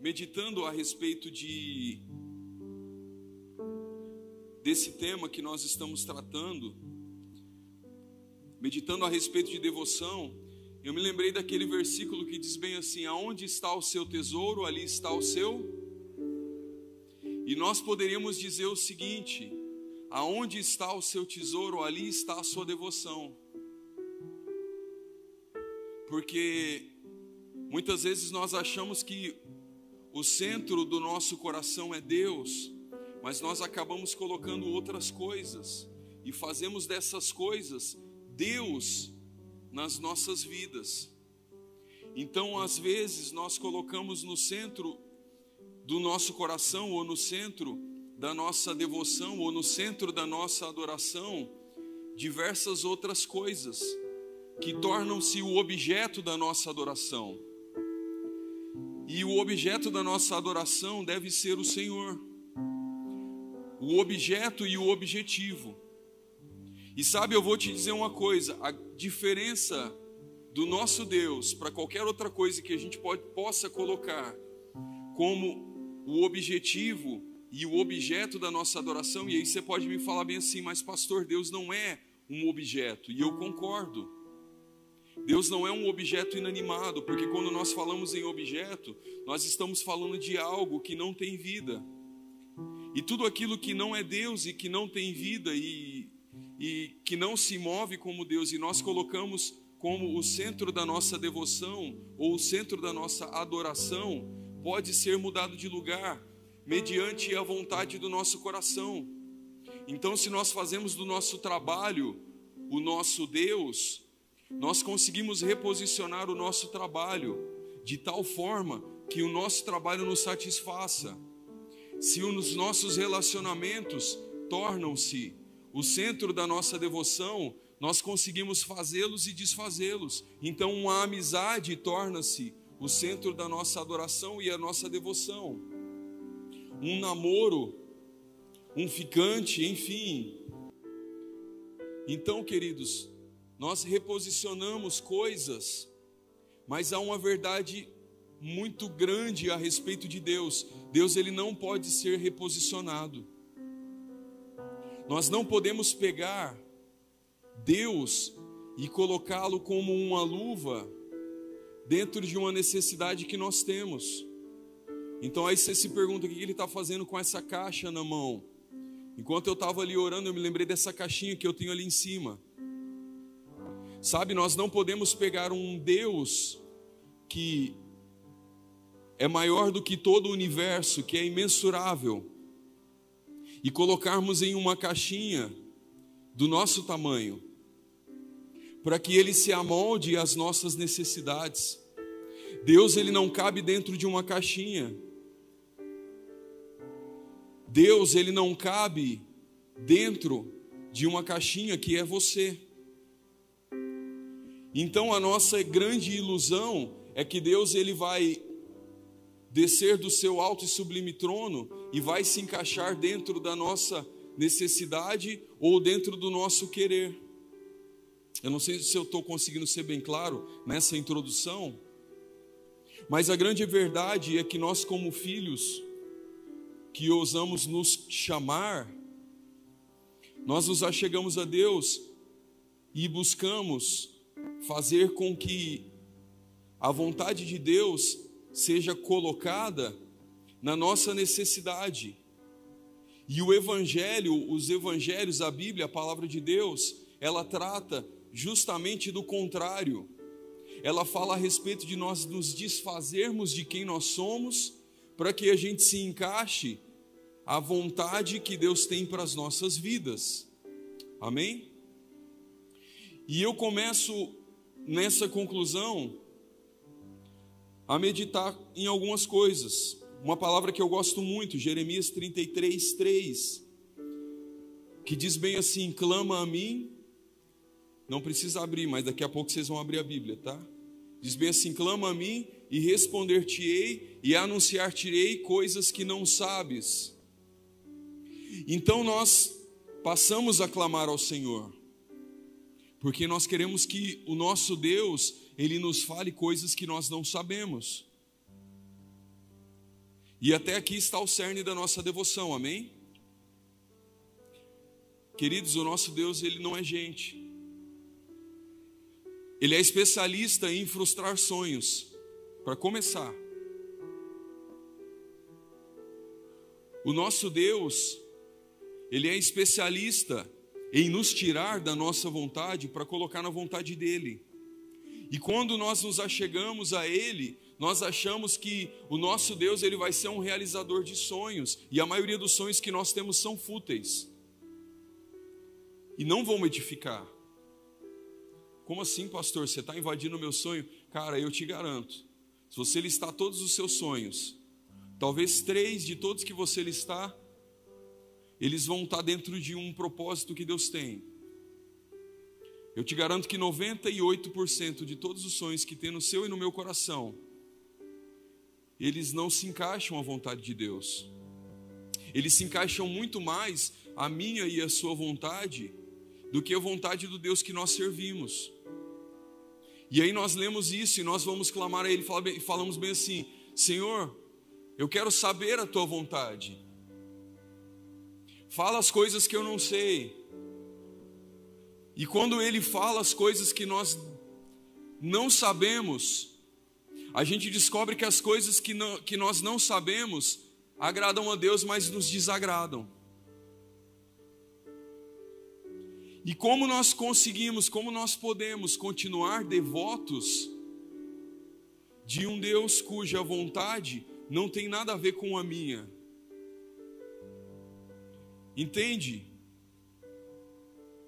Meditando a respeito de desse tema que nós estamos tratando, meditando a respeito de devoção, eu me lembrei daquele versículo que diz bem assim: aonde está o seu tesouro, ali está o seu. E nós poderíamos dizer o seguinte: aonde está o seu tesouro, ali está a sua devoção. Porque muitas vezes nós achamos que o centro do nosso coração é Deus, mas nós acabamos colocando outras coisas e fazemos dessas coisas Deus nas nossas vidas. Então, às vezes, nós colocamos no centro do nosso coração, ou no centro da nossa devoção, ou no centro da nossa adoração, diversas outras coisas que tornam-se o objeto da nossa adoração. E o objeto da nossa adoração deve ser o Senhor. O objeto e o objetivo. E sabe, eu vou te dizer uma coisa: a diferença do nosso Deus para qualquer outra coisa que a gente pode, possa colocar como o objetivo e o objeto da nossa adoração, e aí você pode me falar bem assim, mas pastor, Deus não é um objeto, e eu concordo. Deus não é um objeto inanimado, porque quando nós falamos em objeto, nós estamos falando de algo que não tem vida. E tudo aquilo que não é Deus e que não tem vida e, e que não se move como Deus, e nós colocamos como o centro da nossa devoção ou o centro da nossa adoração, pode ser mudado de lugar mediante a vontade do nosso coração. Então, se nós fazemos do nosso trabalho o nosso Deus, nós conseguimos reposicionar o nosso trabalho de tal forma que o nosso trabalho nos satisfaça. Se os nossos relacionamentos tornam-se o centro da nossa devoção, nós conseguimos fazê-los e desfazê-los. Então, uma amizade torna-se o centro da nossa adoração e a nossa devoção. Um namoro, um ficante, enfim. Então, queridos, nós reposicionamos coisas, mas há uma verdade muito grande a respeito de Deus. Deus ele não pode ser reposicionado. Nós não podemos pegar Deus e colocá-lo como uma luva dentro de uma necessidade que nós temos. Então aí você se pergunta o que ele está fazendo com essa caixa na mão. Enquanto eu estava ali orando, eu me lembrei dessa caixinha que eu tenho ali em cima. Sabe, nós não podemos pegar um Deus que é maior do que todo o universo, que é imensurável, e colocarmos em uma caixinha do nosso tamanho, para que ele se amolde às nossas necessidades. Deus ele não cabe dentro de uma caixinha. Deus ele não cabe dentro de uma caixinha que é você. Então a nossa grande ilusão é que Deus ele vai descer do seu alto e sublime trono e vai se encaixar dentro da nossa necessidade ou dentro do nosso querer. Eu não sei se eu estou conseguindo ser bem claro nessa introdução, mas a grande verdade é que nós, como filhos, que ousamos nos chamar, nós nos achegamos a Deus e buscamos fazer com que a vontade de Deus seja colocada na nossa necessidade. E o Evangelho, os Evangelhos, a Bíblia, a palavra de Deus, ela trata justamente do contrário. Ela fala a respeito de nós nos desfazermos de quem nós somos, para que a gente se encaixe à vontade que Deus tem para as nossas vidas. Amém? E eu começo nessa conclusão a meditar em algumas coisas. Uma palavra que eu gosto muito, Jeremias 33, 3, que diz bem assim: clama a mim. Não precisa abrir, mas daqui a pouco vocês vão abrir a Bíblia, tá? Diz bem assim: clama a mim e responder-te-ei e anunciar-te-ei coisas que não sabes. Então nós passamos a clamar ao Senhor, porque nós queremos que o nosso Deus, ele nos fale coisas que nós não sabemos. E até aqui está o cerne da nossa devoção, amém? Queridos, o nosso Deus, ele não é gente. Ele é especialista em frustrar sonhos. Para começar, o nosso Deus, ele é especialista em nos tirar da nossa vontade para colocar na vontade dele. E quando nós nos achegamos a ele, nós achamos que o nosso Deus ele vai ser um realizador de sonhos, e a maioria dos sonhos que nós temos são fúteis. E não vão edificar. Como assim, pastor? Você está invadindo o meu sonho? Cara, eu te garanto. Se você listar todos os seus sonhos, talvez três de todos que você listar, eles vão estar dentro de um propósito que Deus tem. Eu te garanto que 98% de todos os sonhos que tem no seu e no meu coração, eles não se encaixam à vontade de Deus. Eles se encaixam muito mais a minha e a sua vontade do que a vontade do Deus que nós servimos. E aí nós lemos isso e nós vamos clamar a Ele e falamos bem assim: Senhor, eu quero saber a Tua vontade. Fala as coisas que eu não sei. E quando Ele fala as coisas que nós não sabemos, a gente descobre que as coisas que, não, que nós não sabemos agradam a Deus, mas nos desagradam. E como nós conseguimos, como nós podemos continuar devotos de um Deus cuja vontade não tem nada a ver com a minha? Entende?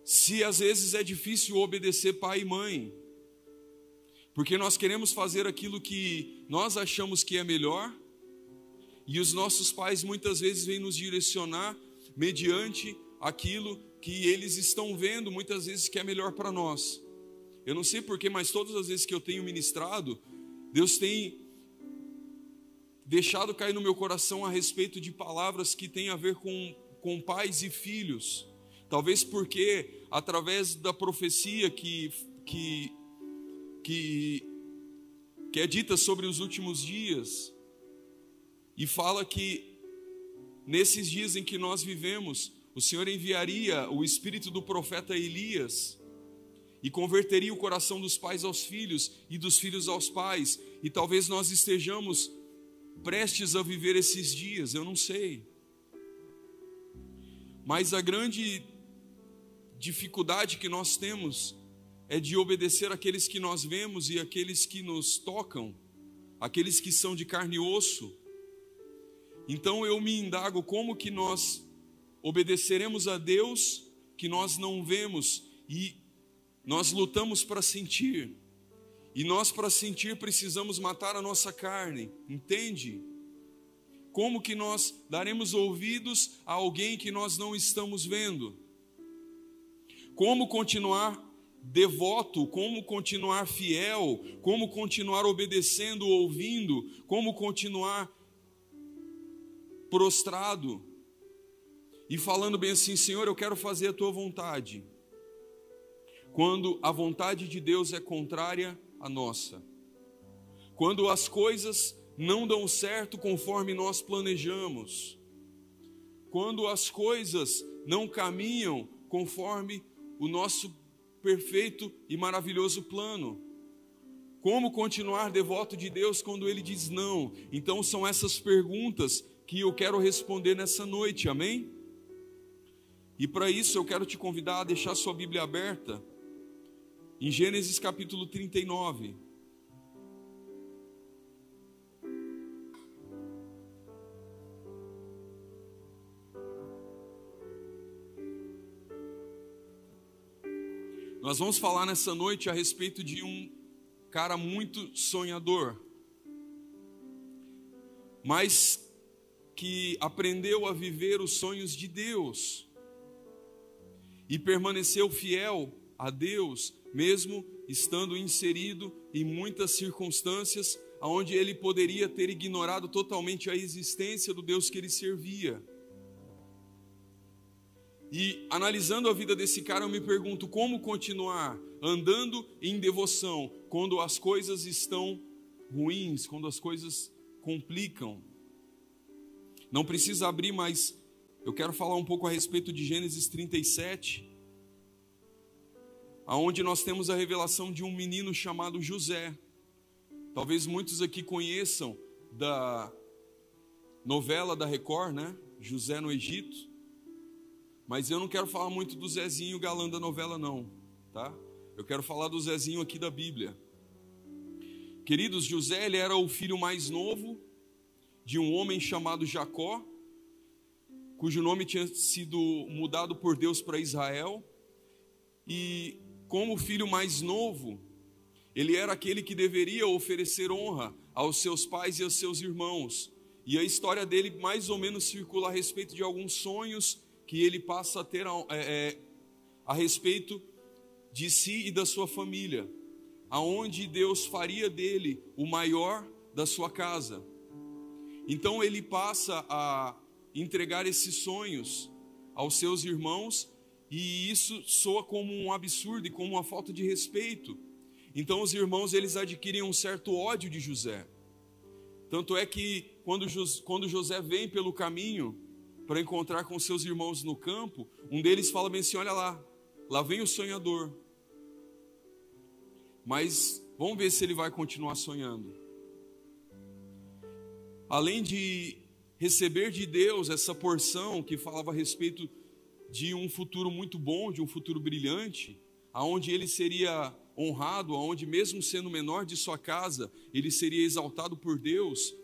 Se às vezes é difícil obedecer pai e mãe, porque nós queremos fazer aquilo que nós achamos que é melhor, e os nossos pais muitas vezes vêm nos direcionar mediante aquilo que eles estão vendo muitas vezes que é melhor para nós. Eu não sei porquê, mas todas as vezes que eu tenho ministrado, Deus tem deixado cair no meu coração a respeito de palavras que têm a ver com, com pais e filhos. Talvez porque, através da profecia que, que, que, que é dita sobre os últimos dias, e fala que nesses dias em que nós vivemos, o Senhor enviaria o espírito do profeta Elias e converteria o coração dos pais aos filhos e dos filhos aos pais, e talvez nós estejamos prestes a viver esses dias, eu não sei. Mas a grande dificuldade que nós temos é de obedecer aqueles que nós vemos e aqueles que nos tocam, aqueles que são de carne e osso. Então eu me indago como que nós obedeceremos a Deus que nós não vemos e nós lutamos para sentir. E nós, para sentir, precisamos matar a nossa carne, entende? Como que nós daremos ouvidos a alguém que nós não estamos vendo? Como continuar devoto, como continuar fiel, como continuar obedecendo, ouvindo, como continuar prostrado? e falando bem assim: Senhor, eu quero fazer a tua vontade. Quando a vontade de Deus é contrária à nossa, quando as coisas não dão certo conforme nós planejamos, quando as coisas não caminham conforme o nosso perfeito e maravilhoso plano. Como continuar devoto de Deus quando Ele diz não? Então são essas perguntas que eu quero responder nessa noite, amém? E para isso eu quero te convidar a deixar sua Bíblia aberta em Gênesis capítulo 39. Nós vamos falar nessa noite a respeito de um cara muito sonhador. mas que aprendeu a viver os sonhos de Deus e permaneceu fiel a Deus, mesmo estando inserido em muitas circunstâncias onde ele poderia ter ignorado totalmente a existência do Deus que ele servia. E analisando a vida desse cara, eu me pergunto como continuar andando em devoção quando as coisas estão ruins, quando as coisas complicam. Não precisa abrir, mas eu quero falar um pouco a respeito de Gênesis 37, aonde nós temos a revelação de um menino chamado José. Talvez muitos aqui conheçam da novela da Record, né? José no Egito. Mas eu não quero falar muito do Zezinho galã da novela, não, tá? Eu quero falar do Zezinho aqui da Bíblia. Queridos, José ele era o filho mais novo de um homem chamado Jacó, cujo nome tinha sido mudado por Deus para Israel. E como filho mais novo, ele era aquele que deveria oferecer honra aos seus pais e aos seus irmãos. E a história dele mais ou menos circula a respeito de alguns sonhos que ele passa a ter a, é, é, a respeito de si e da sua família, aonde Deus faria dele o maior da sua casa. Então ele passa a entregar esses sonhos aos seus irmãos e isso soa como um absurdo e como uma falta de respeito. Então os irmãos eles adquirem um certo ódio de José. Tanto é que quando, quando José vem pelo caminho, para encontrar com seus irmãos no campo, um deles fala bem assim: Olha lá, lá vem o sonhador. Mas vamos ver se ele vai continuar sonhando. Além de receber de Deus essa porção que falava a respeito de um futuro muito bom, de um futuro brilhante, aonde ele seria honrado, aonde mesmo sendo menor de sua casa, ele seria exaltado por Deus,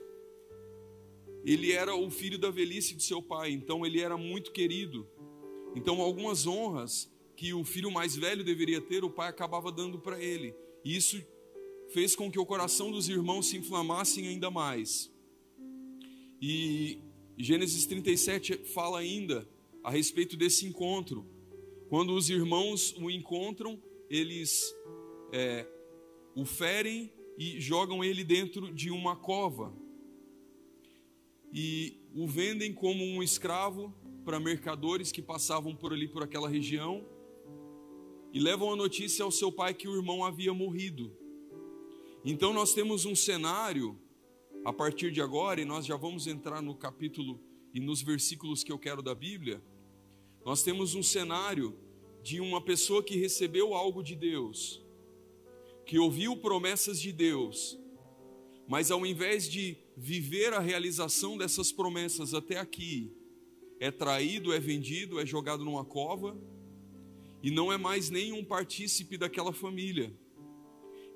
ele era o filho da velhice de seu pai, então ele era muito querido. Então, algumas honras que o filho mais velho deveria ter, o pai acabava dando para ele. E isso fez com que o coração dos irmãos se inflamassem ainda mais. E Gênesis 37 fala ainda a respeito desse encontro. Quando os irmãos o encontram, eles é, o ferem e jogam ele dentro de uma cova e o vendem como um escravo para mercadores que passavam por ali, por aquela região, e levam a notícia ao seu pai que o irmão havia morrido. Então nós temos um cenário, a partir de agora, e nós já vamos entrar no capítulo e nos versículos que eu quero da Bíblia, nós temos um cenário de uma pessoa que recebeu algo de Deus, que ouviu promessas de Deus, mas ao invés de viver a realização dessas promessas até aqui, é traído, é vendido, é jogado numa cova e não é mais nenhum partícipe daquela família.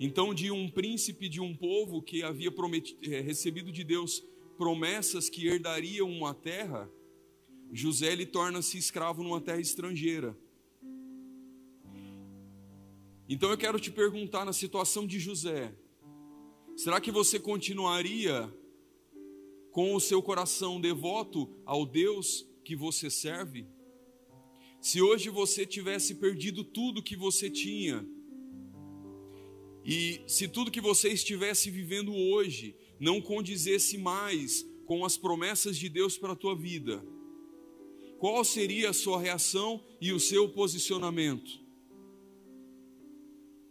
Então, de um príncipe de um povo que havia prometido, é, recebido de Deus promessas que herdariam uma terra, José ele torna-se escravo numa terra estrangeira. Então eu quero te perguntar na situação de José, será que você continuaria com o seu coração devoto ao Deus que você serve? Se hoje você tivesse perdido tudo que você tinha, e se tudo que você estivesse vivendo hoje não condizesse mais com as promessas de Deus para a tua vida, qual seria a sua reação e o seu posicionamento?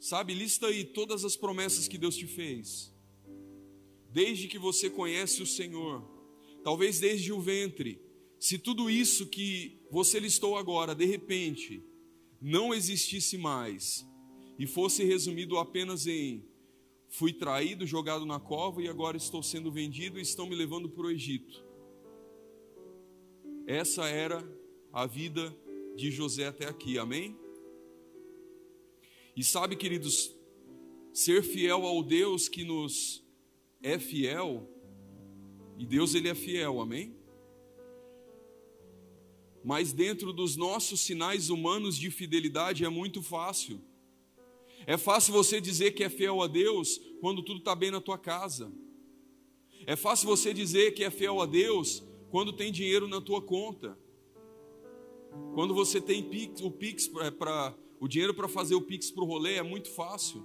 Sabe, lista aí todas as promessas que Deus te fez desde que você conhece o Senhor, talvez desde o ventre, se tudo isso que você listou agora, de repente, não existisse mais e fosse resumido apenas em fui traído, jogado na cova e agora estou sendo vendido e estão me levando para o Egito. Essa era a vida de José até aqui, amém? E sabe, queridos, ser fiel ao Deus que nos é fiel, e Deus ele é fiel, amém? Mas dentro dos nossos sinais humanos de fidelidade é muito fácil. É fácil você dizer que é fiel a Deus quando tudo está bem na tua casa. É fácil você dizer que é fiel a Deus quando tem dinheiro na tua conta. Quando você tem o Pix para o dinheiro para fazer o Pix para o rolê é muito fácil.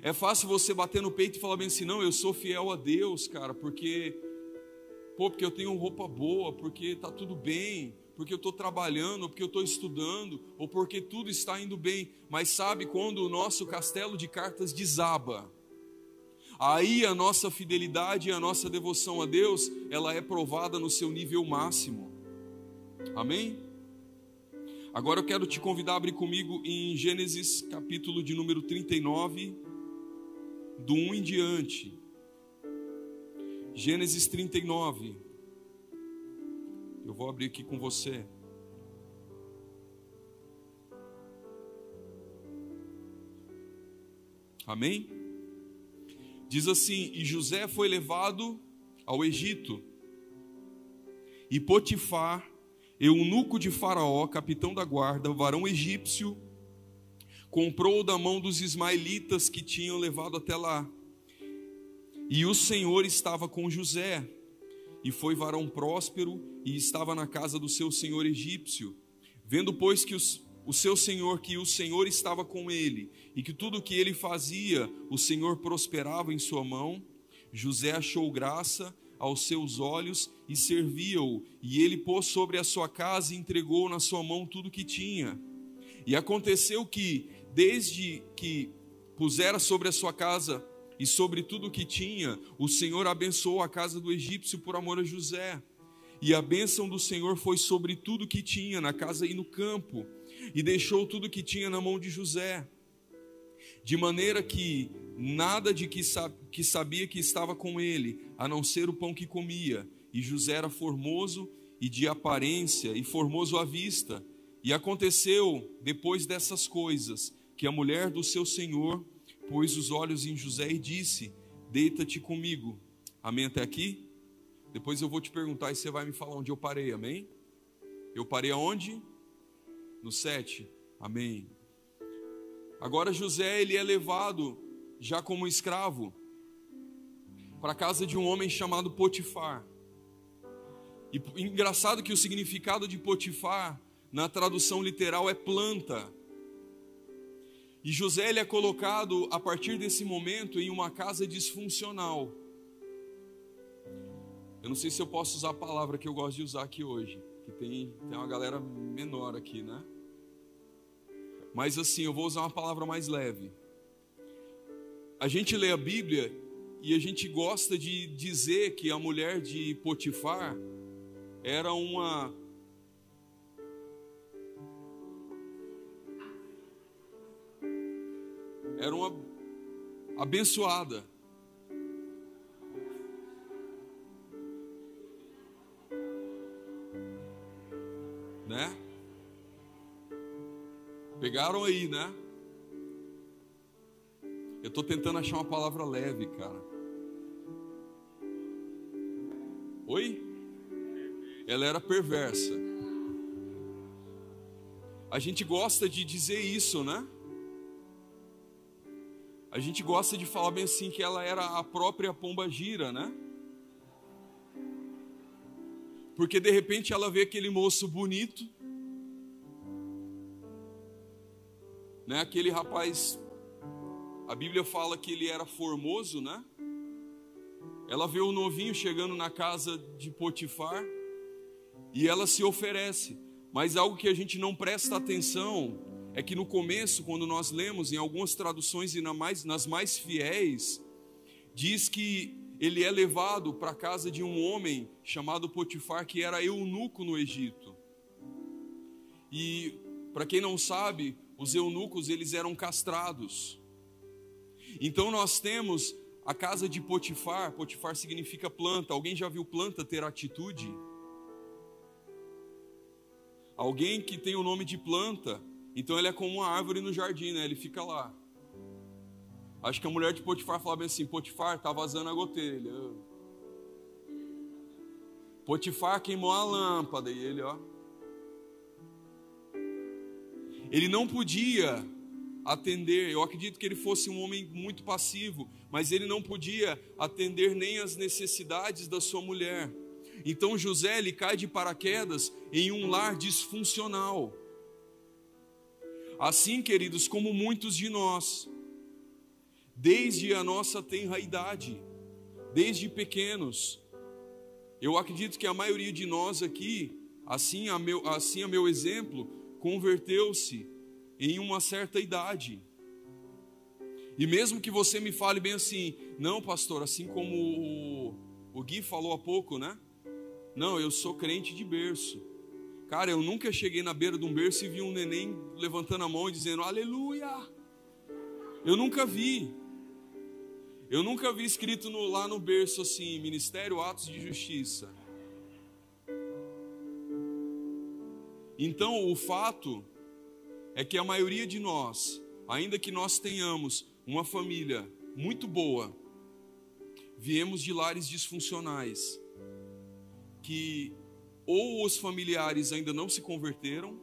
É fácil você bater no peito e falar bem assim, não, eu sou fiel a Deus, cara, porque pô, porque eu tenho roupa boa, porque tá tudo bem, porque eu estou trabalhando, porque eu estou estudando, ou porque tudo está indo bem. Mas sabe quando o nosso castelo de cartas desaba? Aí a nossa fidelidade e a nossa devoção a Deus, ela é provada no seu nível máximo. Amém? Agora eu quero te convidar a abrir comigo em Gênesis capítulo de número 39, do 1 em diante. Gênesis 39. Eu vou abrir aqui com você. Amém? Diz assim: E José foi levado ao Egito, e Potifar, eunuco de Faraó, capitão da guarda, varão egípcio, comprou da mão dos ismaelitas que tinham levado até lá. E o Senhor estava com José, e foi varão próspero e estava na casa do seu senhor egípcio. Vendo, pois, que os, o seu senhor, que o Senhor estava com ele, e que tudo o que ele fazia, o Senhor prosperava em sua mão, José achou graça aos seus olhos e servia-o, e ele pôs sobre a sua casa e entregou na sua mão tudo o que tinha. E aconteceu que, desde que pusera sobre a sua casa e sobre tudo o que tinha, o Senhor abençoou a casa do egípcio por amor a José. E a bênção do Senhor foi sobre tudo o que tinha na casa e no campo, e deixou tudo o que tinha na mão de José. De maneira que nada de que, que sabia que estava com ele, a não ser o pão que comia. E José era formoso e de aparência, e formoso à vista. E aconteceu, depois dessas coisas, que a mulher do seu senhor pôs os olhos em José e disse: Deita-te comigo. Amém até aqui? Depois eu vou te perguntar e você vai me falar onde eu parei, amém? Eu parei aonde? No 7. Amém. Agora José ele é levado já como escravo para a casa de um homem chamado Potifar. E engraçado que o significado de Potifar na tradução literal é planta. E José ele é colocado a partir desse momento em uma casa disfuncional. Eu não sei se eu posso usar a palavra que eu gosto de usar aqui hoje, que tem, tem uma galera menor aqui, né? Mas assim, eu vou usar uma palavra mais leve. A gente lê a Bíblia e a gente gosta de dizer que a mulher de Potifar era uma era uma abençoada. Né? Pegaram aí, né? Eu estou tentando achar uma palavra leve, cara. Oi? Ela era perversa. A gente gosta de dizer isso, né? A gente gosta de falar bem assim que ela era a própria pomba gira, né? Porque de repente ela vê aquele moço bonito, né? Aquele rapaz, a Bíblia fala que ele era formoso, né? Ela vê o novinho chegando na casa de Potifar e ela se oferece. Mas algo que a gente não presta atenção é que no começo, quando nós lemos em algumas traduções e nas mais fiéis, diz que ele é levado para a casa de um homem chamado Potifar, que era eunuco no Egito. E para quem não sabe, os eunucos eles eram castrados. Então nós temos a casa de Potifar, Potifar significa planta. Alguém já viu planta ter atitude? Alguém que tem o nome de planta então ele é como uma árvore no jardim, né? Ele fica lá. Acho que a mulher de Potifar falava assim: Potifar, tá vazando a gotelha. Potifar queimou a lâmpada e ele, ó. Ele não podia atender. Eu acredito que ele fosse um homem muito passivo, mas ele não podia atender nem as necessidades da sua mulher. Então José ele cai de paraquedas em um lar disfuncional. Assim, queridos, como muitos de nós, desde a nossa tenra idade, desde pequenos, eu acredito que a maioria de nós aqui, assim a meu, assim a meu exemplo, converteu-se em uma certa idade. E mesmo que você me fale bem assim, não, pastor, assim como o, o Gui falou há pouco, né? Não, eu sou crente de berço. Cara, eu nunca cheguei na beira de um berço e vi um neném levantando a mão e dizendo aleluia. Eu nunca vi. Eu nunca vi escrito no, lá no berço assim, Ministério Atos de Justiça. Então, o fato é que a maioria de nós, ainda que nós tenhamos uma família muito boa, viemos de lares disfuncionais, que ou os familiares ainda não se converteram,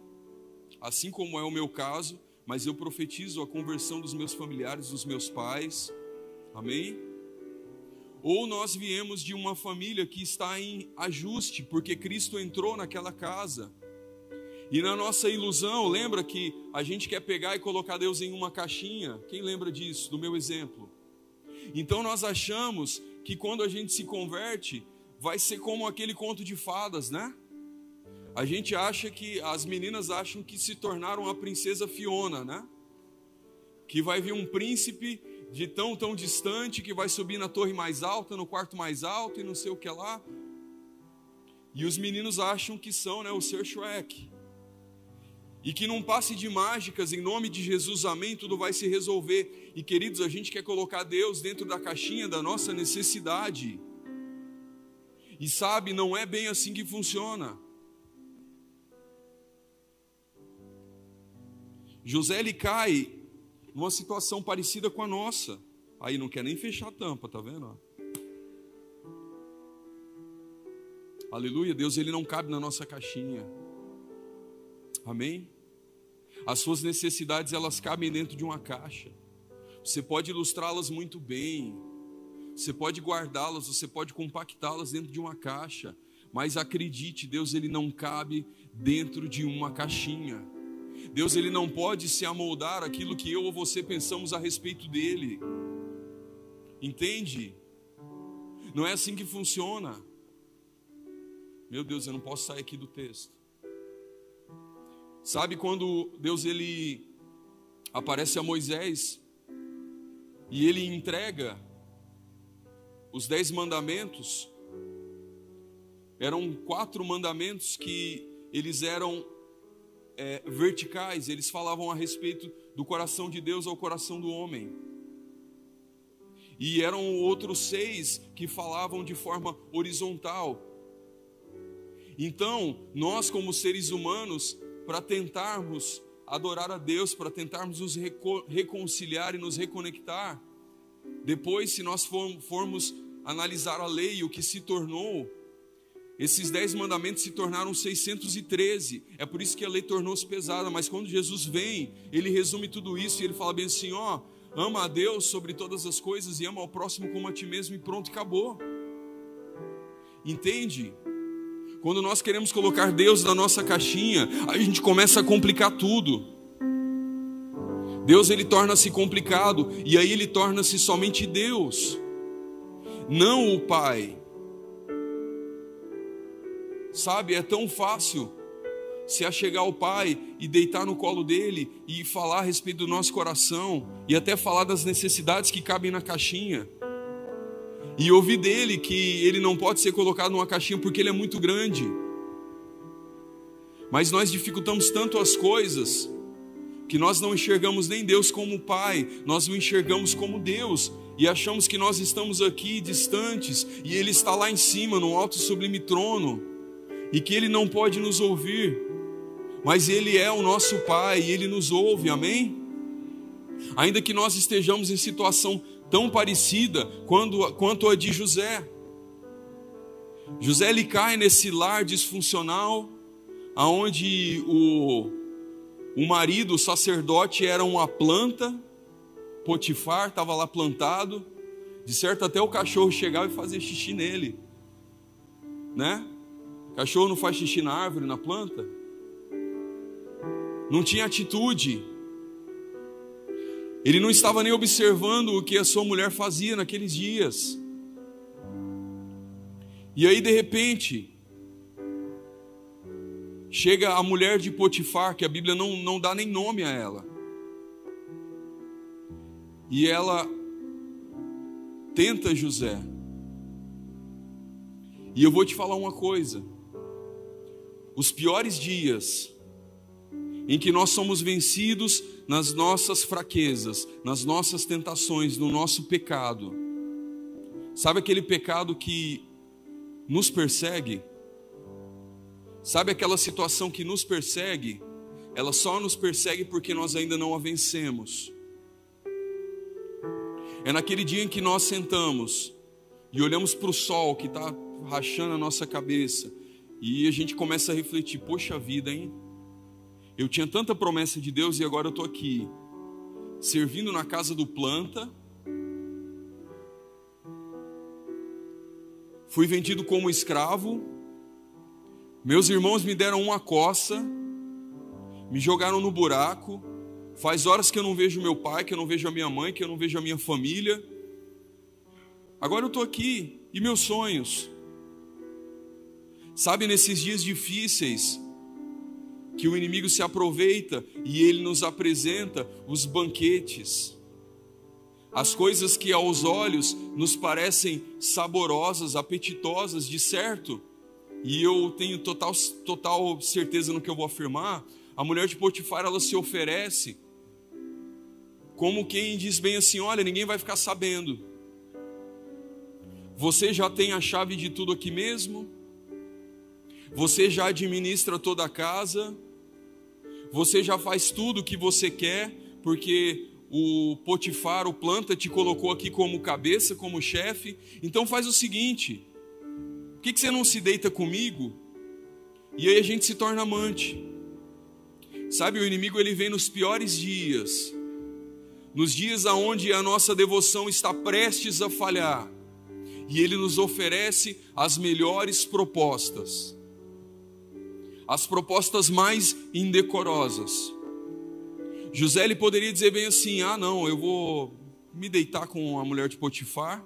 assim como é o meu caso, mas eu profetizo a conversão dos meus familiares, dos meus pais, amém? Ou nós viemos de uma família que está em ajuste, porque Cristo entrou naquela casa e na nossa ilusão, lembra que a gente quer pegar e colocar Deus em uma caixinha? Quem lembra disso, do meu exemplo? Então nós achamos que quando a gente se converte, vai ser como aquele conto de fadas, né? A gente acha que, as meninas acham que se tornaram a princesa Fiona, né? Que vai vir um príncipe de tão, tão distante, que vai subir na torre mais alta, no quarto mais alto e não sei o que lá. E os meninos acham que são né, o Sr. Shrek. E que num passe de mágicas, em nome de Jesus, amém, tudo vai se resolver. E queridos, a gente quer colocar Deus dentro da caixinha da nossa necessidade. E sabe, não é bem assim que funciona. José ele cai numa situação parecida com a nossa. Aí não quer nem fechar a tampa, tá vendo? Aleluia, Deus ele não cabe na nossa caixinha. Amém? As suas necessidades elas cabem dentro de uma caixa. Você pode ilustrá-las muito bem. Você pode guardá-las, você pode compactá-las dentro de uma caixa, mas acredite, Deus ele não cabe dentro de uma caixinha. Deus ele não pode se amoldar aquilo que eu ou você pensamos a respeito dele. Entende? Não é assim que funciona. Meu Deus, eu não posso sair aqui do texto. Sabe quando Deus ele aparece a Moisés e ele entrega os dez mandamentos? Eram quatro mandamentos que eles eram é, verticais, eles falavam a respeito do coração de Deus ao coração do homem. E eram outros seis que falavam de forma horizontal. Então, nós, como seres humanos, para tentarmos adorar a Deus, para tentarmos nos reconciliar e nos reconectar. Depois, se nós formos analisar a lei, o que se tornou, esses dez mandamentos se tornaram 613. É por isso que a lei tornou-se pesada. Mas quando Jesus vem, ele resume tudo isso e ele fala bem assim: ó, ama a Deus sobre todas as coisas e ama ao próximo como a ti mesmo, e pronto, acabou. Entende? Quando nós queremos colocar Deus na nossa caixinha, a gente começa a complicar tudo. Deus ele torna-se complicado e aí ele torna-se somente Deus, não o Pai. Sabe, é tão fácil se achegar ao Pai e deitar no colo dele e falar a respeito do nosso coração e até falar das necessidades que cabem na caixinha. E ouvi dele que ele não pode ser colocado numa caixinha porque ele é muito grande. Mas nós dificultamos tanto as coisas que nós não enxergamos nem Deus como Pai, nós o enxergamos como Deus e achamos que nós estamos aqui distantes e Ele está lá em cima, no alto sublime trono, e que Ele não pode nos ouvir, mas Ele é o nosso Pai e Ele nos ouve, amém? Ainda que nós estejamos em situação tão parecida quando, quanto a de José. José ele cai nesse lar disfuncional, aonde o, o marido, o sacerdote, era uma planta, Potifar estava lá plantado, de certo até o cachorro chegava e fazia xixi nele, né? Cachorro não faz xixi na árvore, na planta? Não tinha atitude. Ele não estava nem observando o que a sua mulher fazia naqueles dias. E aí, de repente, chega a mulher de Potifar, que a Bíblia não, não dá nem nome a ela. E ela tenta José. E eu vou te falar uma coisa: os piores dias em que nós somos vencidos nas nossas fraquezas, nas nossas tentações, no nosso pecado. Sabe aquele pecado que nos persegue? Sabe aquela situação que nos persegue? Ela só nos persegue porque nós ainda não a vencemos. É naquele dia em que nós sentamos e olhamos para o sol que está rachando a nossa cabeça e a gente começa a refletir: poxa vida, hein? Eu tinha tanta promessa de Deus e agora eu estou aqui, servindo na casa do planta. Fui vendido como escravo. Meus irmãos me deram uma coça, me jogaram no buraco. Faz horas que eu não vejo meu pai, que eu não vejo a minha mãe, que eu não vejo a minha família. Agora eu estou aqui e meus sonhos. Sabe, nesses dias difíceis, que o inimigo se aproveita e ele nos apresenta os banquetes, as coisas que aos olhos nos parecem saborosas, apetitosas, de certo, e eu tenho total, total certeza no que eu vou afirmar, a mulher de Potifar ela se oferece como quem diz bem assim: olha, ninguém vai ficar sabendo. Você já tem a chave de tudo aqui mesmo? Você já administra toda a casa? Você já faz tudo o que você quer, porque o Potifar, o planta, te colocou aqui como cabeça, como chefe. Então faz o seguinte: por que, que você não se deita comigo? E aí a gente se torna amante. Sabe, o inimigo ele vem nos piores dias, nos dias aonde a nossa devoção está prestes a falhar, e ele nos oferece as melhores propostas as propostas mais indecorosas. José ele poderia dizer bem assim: ah, não, eu vou me deitar com a mulher de Potifar,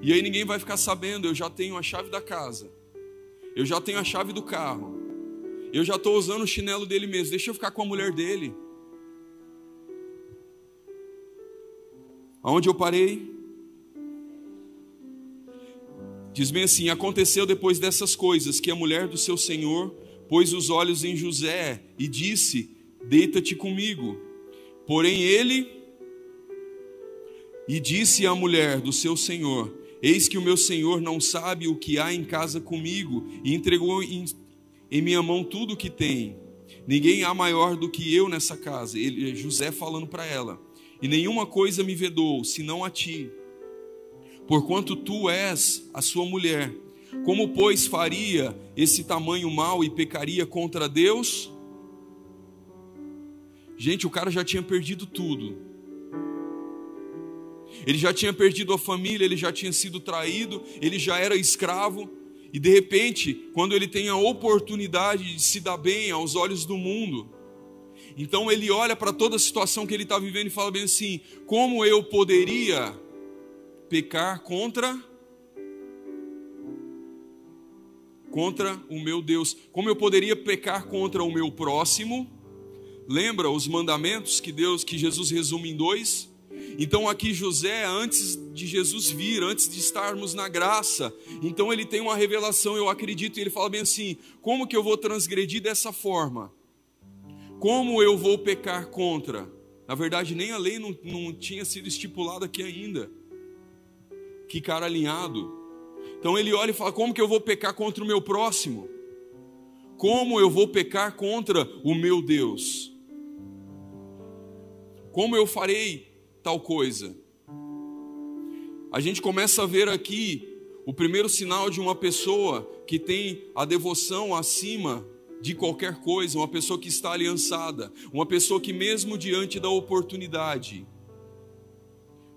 e aí ninguém vai ficar sabendo, eu já tenho a chave da casa, eu já tenho a chave do carro, eu já estou usando o chinelo dele mesmo, deixa eu ficar com a mulher dele. Aonde eu parei? Diz bem assim: Aconteceu depois dessas coisas que a mulher do seu senhor pôs os olhos em José e disse: Deita-te comigo. Porém ele e disse à mulher do seu senhor: Eis que o meu senhor não sabe o que há em casa comigo, e entregou em, em minha mão tudo o que tem. Ninguém há maior do que eu nessa casa. Ele, José falando para ela: E nenhuma coisa me vedou, senão a ti porquanto tu és a sua mulher. Como, pois, faria esse tamanho mal e pecaria contra Deus? Gente, o cara já tinha perdido tudo. Ele já tinha perdido a família, ele já tinha sido traído, ele já era escravo. E de repente, quando ele tem a oportunidade de se dar bem aos olhos do mundo, então ele olha para toda a situação que ele está vivendo e fala bem assim: como eu poderia pecar contra contra o meu Deus. Como eu poderia pecar contra o meu próximo? Lembra os mandamentos que Deus, que Jesus resume em dois? Então aqui José, antes de Jesus vir, antes de estarmos na graça, então ele tem uma revelação, eu acredito, e ele fala bem assim: como que eu vou transgredir dessa forma? Como eu vou pecar contra? Na verdade, nem a lei não, não tinha sido estipulada aqui ainda que cara alinhado. Então ele olha e fala: como que eu vou pecar contra o meu próximo? Como eu vou pecar contra o meu Deus? Como eu farei tal coisa? A gente começa a ver aqui o primeiro sinal de uma pessoa que tem a devoção acima de qualquer coisa, uma pessoa que está aliançada, uma pessoa que, mesmo diante da oportunidade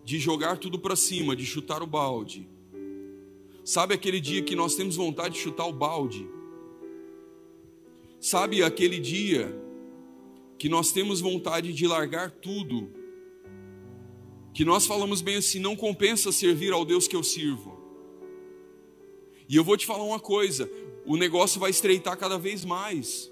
de jogar tudo para cima, de chutar o balde, sabe aquele dia que nós temos vontade de chutar o balde? Sabe aquele dia que nós temos vontade de largar tudo, que nós falamos bem assim: não compensa servir ao Deus que eu sirvo. E eu vou te falar uma coisa: o negócio vai estreitar cada vez mais.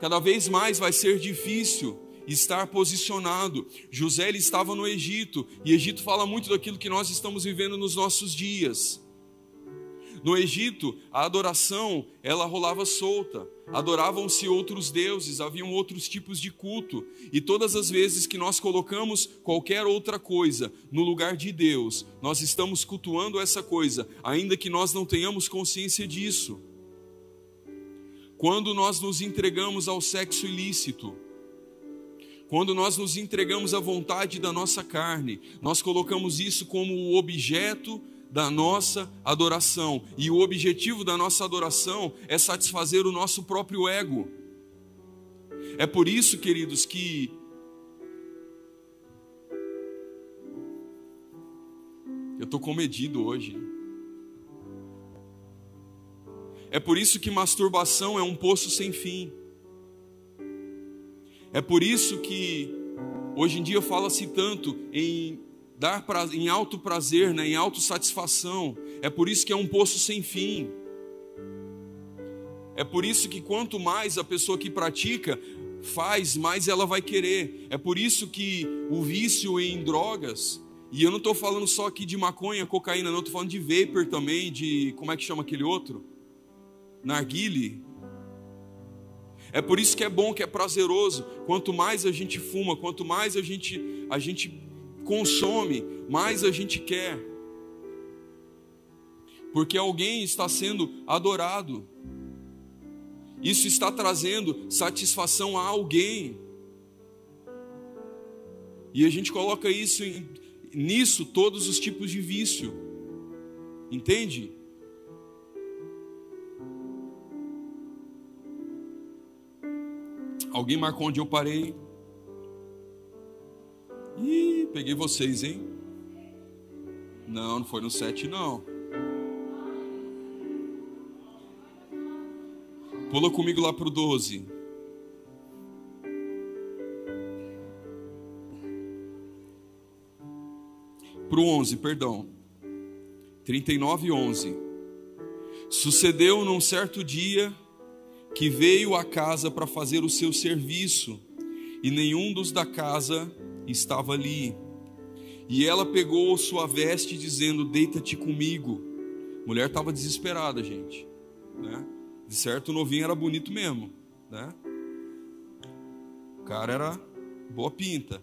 Cada vez mais vai ser difícil estar posicionado. José ele estava no Egito, e Egito fala muito daquilo que nós estamos vivendo nos nossos dias. No Egito, a adoração, ela rolava solta. Adoravam-se outros deuses, haviam outros tipos de culto, e todas as vezes que nós colocamos qualquer outra coisa no lugar de Deus, nós estamos cultuando essa coisa, ainda que nós não tenhamos consciência disso. Quando nós nos entregamos ao sexo ilícito, quando nós nos entregamos à vontade da nossa carne, nós colocamos isso como o objeto da nossa adoração. E o objetivo da nossa adoração é satisfazer o nosso próprio ego. É por isso, queridos, que eu estou comedido hoje. É por isso que masturbação é um poço sem fim. É por isso que hoje em dia fala-se tanto em dar pra, em alto prazer, né, em autossatisfação. É por isso que é um poço sem fim. É por isso que quanto mais a pessoa que pratica faz, mais ela vai querer. É por isso que o vício em drogas, e eu não estou falando só aqui de maconha, cocaína, não, estou falando de vapor também, de como é que chama aquele outro? Narguile. É por isso que é bom, que é prazeroso. Quanto mais a gente fuma, quanto mais a gente, a gente consome, mais a gente quer. Porque alguém está sendo adorado. Isso está trazendo satisfação a alguém. E a gente coloca isso em, nisso todos os tipos de vício. Entende? Alguém marcou onde eu parei? Ih, peguei vocês, hein? Não, não foi no 7, não. Pula comigo lá para o 12. Para o 11, perdão. 39 e 11. Sucedeu num certo dia que veio à casa para fazer o seu serviço, e nenhum dos da casa estava ali. E ela pegou sua veste, dizendo: Deita-te comigo. A mulher estava desesperada, gente. Né? De certo, o novinho era bonito mesmo. Né? O cara era boa pinta.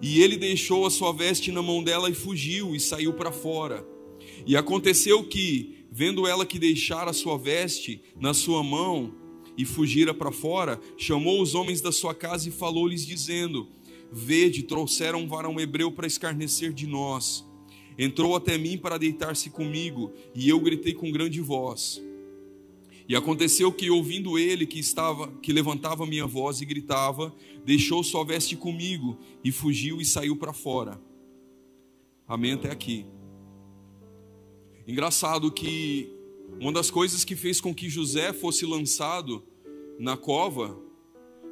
E ele deixou a sua veste na mão dela e fugiu e saiu para fora. E aconteceu que, vendo ela que deixara sua veste na sua mão, e fugira para fora, chamou os homens da sua casa e falou-lhes, dizendo: Vede, trouxeram um varão hebreu para escarnecer de nós. Entrou até mim para deitar-se comigo, e eu gritei com grande voz. E aconteceu que, ouvindo ele que estava, que levantava minha voz e gritava, deixou sua veste comigo e fugiu e saiu para fora. Amém até aqui. Engraçado que uma das coisas que fez com que José fosse lançado na cova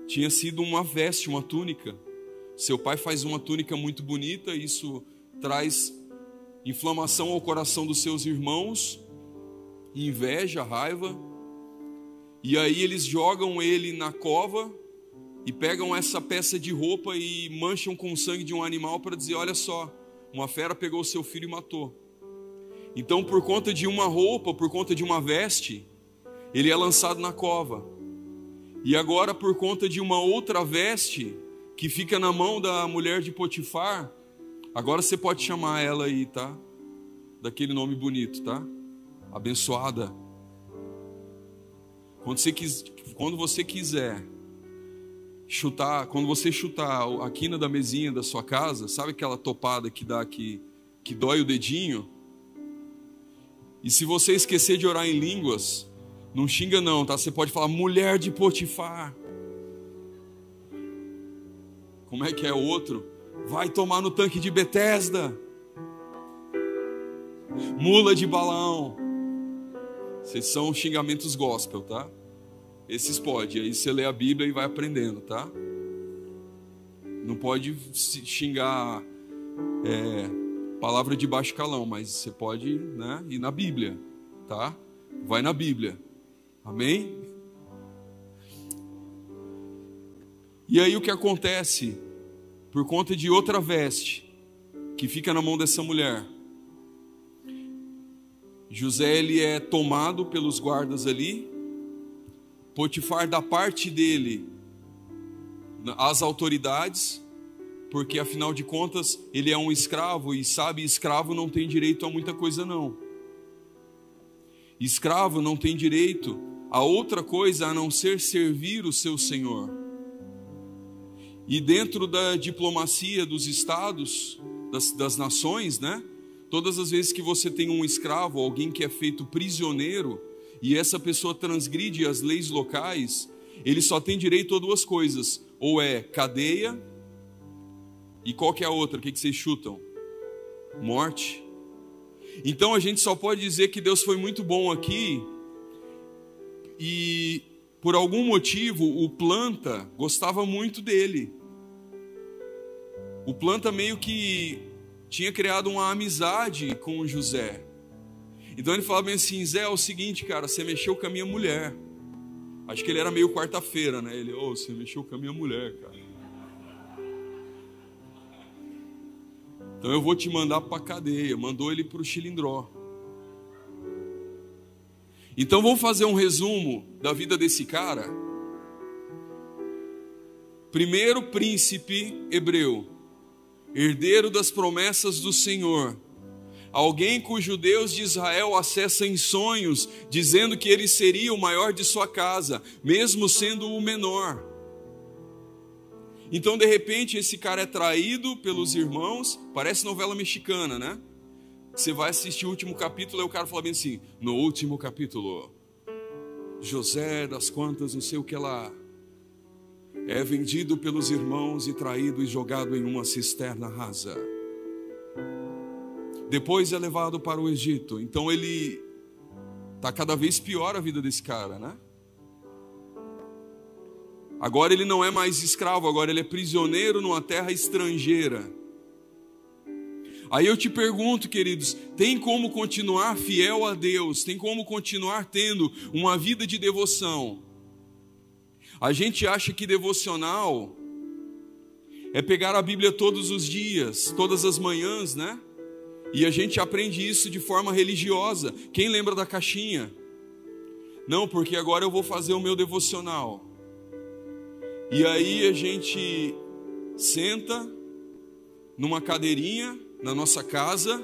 tinha sido uma veste, uma túnica. Seu pai faz uma túnica muito bonita, isso traz inflamação ao coração dos seus irmãos, inveja, raiva. E aí eles jogam ele na cova e pegam essa peça de roupa e mancham com o sangue de um animal para dizer: olha só, uma fera pegou seu filho e matou. Então, por conta de uma roupa, por conta de uma veste, ele é lançado na cova. E agora, por conta de uma outra veste que fica na mão da mulher de Potifar, agora você pode chamar ela aí, tá? Daquele nome bonito, tá? Abençoada. Quando você, quis, quando você quiser chutar, quando você chutar a quina da mesinha da sua casa, sabe aquela topada que dá aqui, que dói o dedinho? E se você esquecer de orar em línguas, Não xinga não, tá? Você pode falar mulher de Potifar. Como é que é outro? Vai tomar no tanque de Betesda. Mula de balão. Esses são xingamentos gospel, tá? Esses pode. Aí você lê a Bíblia e vai aprendendo, tá? Não pode xingar é, palavra de baixo calão, mas você pode né, ir na Bíblia, tá? Vai na Bíblia. Amém? E aí o que acontece? Por conta de outra veste que fica na mão dessa mulher. José ele é tomado pelos guardas ali. Potifar da parte dele às autoridades, porque afinal de contas ele é um escravo e sabe, escravo não tem direito a muita coisa não. Escravo não tem direito a outra coisa a não ser servir o seu senhor. E dentro da diplomacia dos estados, das, das nações, né? Todas as vezes que você tem um escravo, alguém que é feito prisioneiro, e essa pessoa transgride as leis locais, ele só tem direito a duas coisas: ou é cadeia, e qual que é a outra? O que, que vocês chutam? Morte. Então a gente só pode dizer que Deus foi muito bom aqui, e por algum motivo o planta gostava muito dele. O planta meio que tinha criado uma amizade com José. Então ele falava bem assim: Zé, é o seguinte, cara, você mexeu com a minha mulher. Acho que ele era meio quarta-feira, né? Ele, ô, oh, você mexeu com a minha mulher, cara. Então eu vou te mandar para cadeia. Mandou ele para o Chilindró. Então vamos fazer um resumo da vida desse cara. Primeiro príncipe hebreu, herdeiro das promessas do Senhor, alguém cujo Deus de Israel acessa em sonhos, dizendo que ele seria o maior de sua casa, mesmo sendo o menor. Então, de repente, esse cara é traído pelos irmãos, parece novela mexicana, né? Você vai assistir o último capítulo e o cara fala bem assim: no último capítulo, José das quantas, não sei o que lá, é vendido pelos irmãos e traído e jogado em uma cisterna rasa. Depois é levado para o Egito. Então ele tá cada vez pior a vida desse cara, né? Agora ele não é mais escravo, agora ele é prisioneiro numa terra estrangeira. Aí eu te pergunto, queridos, tem como continuar fiel a Deus? Tem como continuar tendo uma vida de devoção? A gente acha que devocional é pegar a Bíblia todos os dias, todas as manhãs, né? E a gente aprende isso de forma religiosa. Quem lembra da caixinha? Não, porque agora eu vou fazer o meu devocional. E aí a gente senta numa cadeirinha na nossa casa,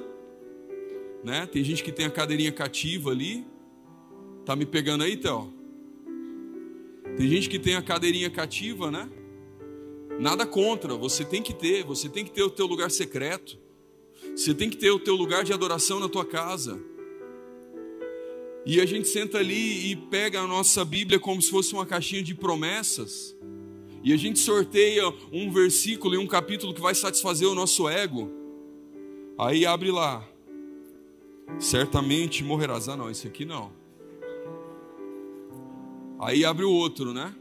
né? Tem gente que tem a cadeirinha cativa ali. Tá me pegando aí, Théo? Tem gente que tem a cadeirinha cativa, né? Nada contra, você tem que ter, você tem que ter o teu lugar secreto. Você tem que ter o teu lugar de adoração na tua casa. E a gente senta ali e pega a nossa Bíblia como se fosse uma caixinha de promessas. E a gente sorteia um versículo e um capítulo que vai satisfazer o nosso ego. Aí abre lá. Certamente morrerás. Ah, não, esse aqui não. Aí abre o outro, né?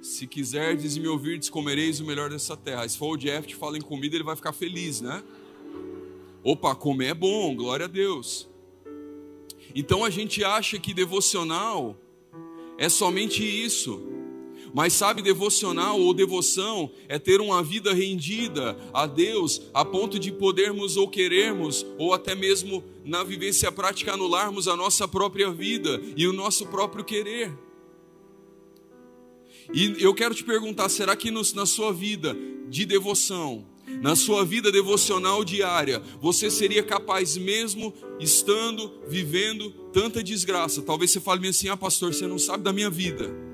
Se quiserdes e me ouvirdes, comereis o melhor dessa terra. Se for o Jeff te fala em comida, ele vai ficar feliz, né? Opa, comer é bom, glória a Deus. Então a gente acha que devocional é somente isso. Mas sabe, devocional ou devoção é ter uma vida rendida a Deus a ponto de podermos ou querermos, ou até mesmo na vivência prática, anularmos a nossa própria vida e o nosso próprio querer. E eu quero te perguntar: será que nos, na sua vida de devoção, na sua vida devocional diária, você seria capaz mesmo estando vivendo tanta desgraça? Talvez você fale assim: ah, pastor, você não sabe da minha vida.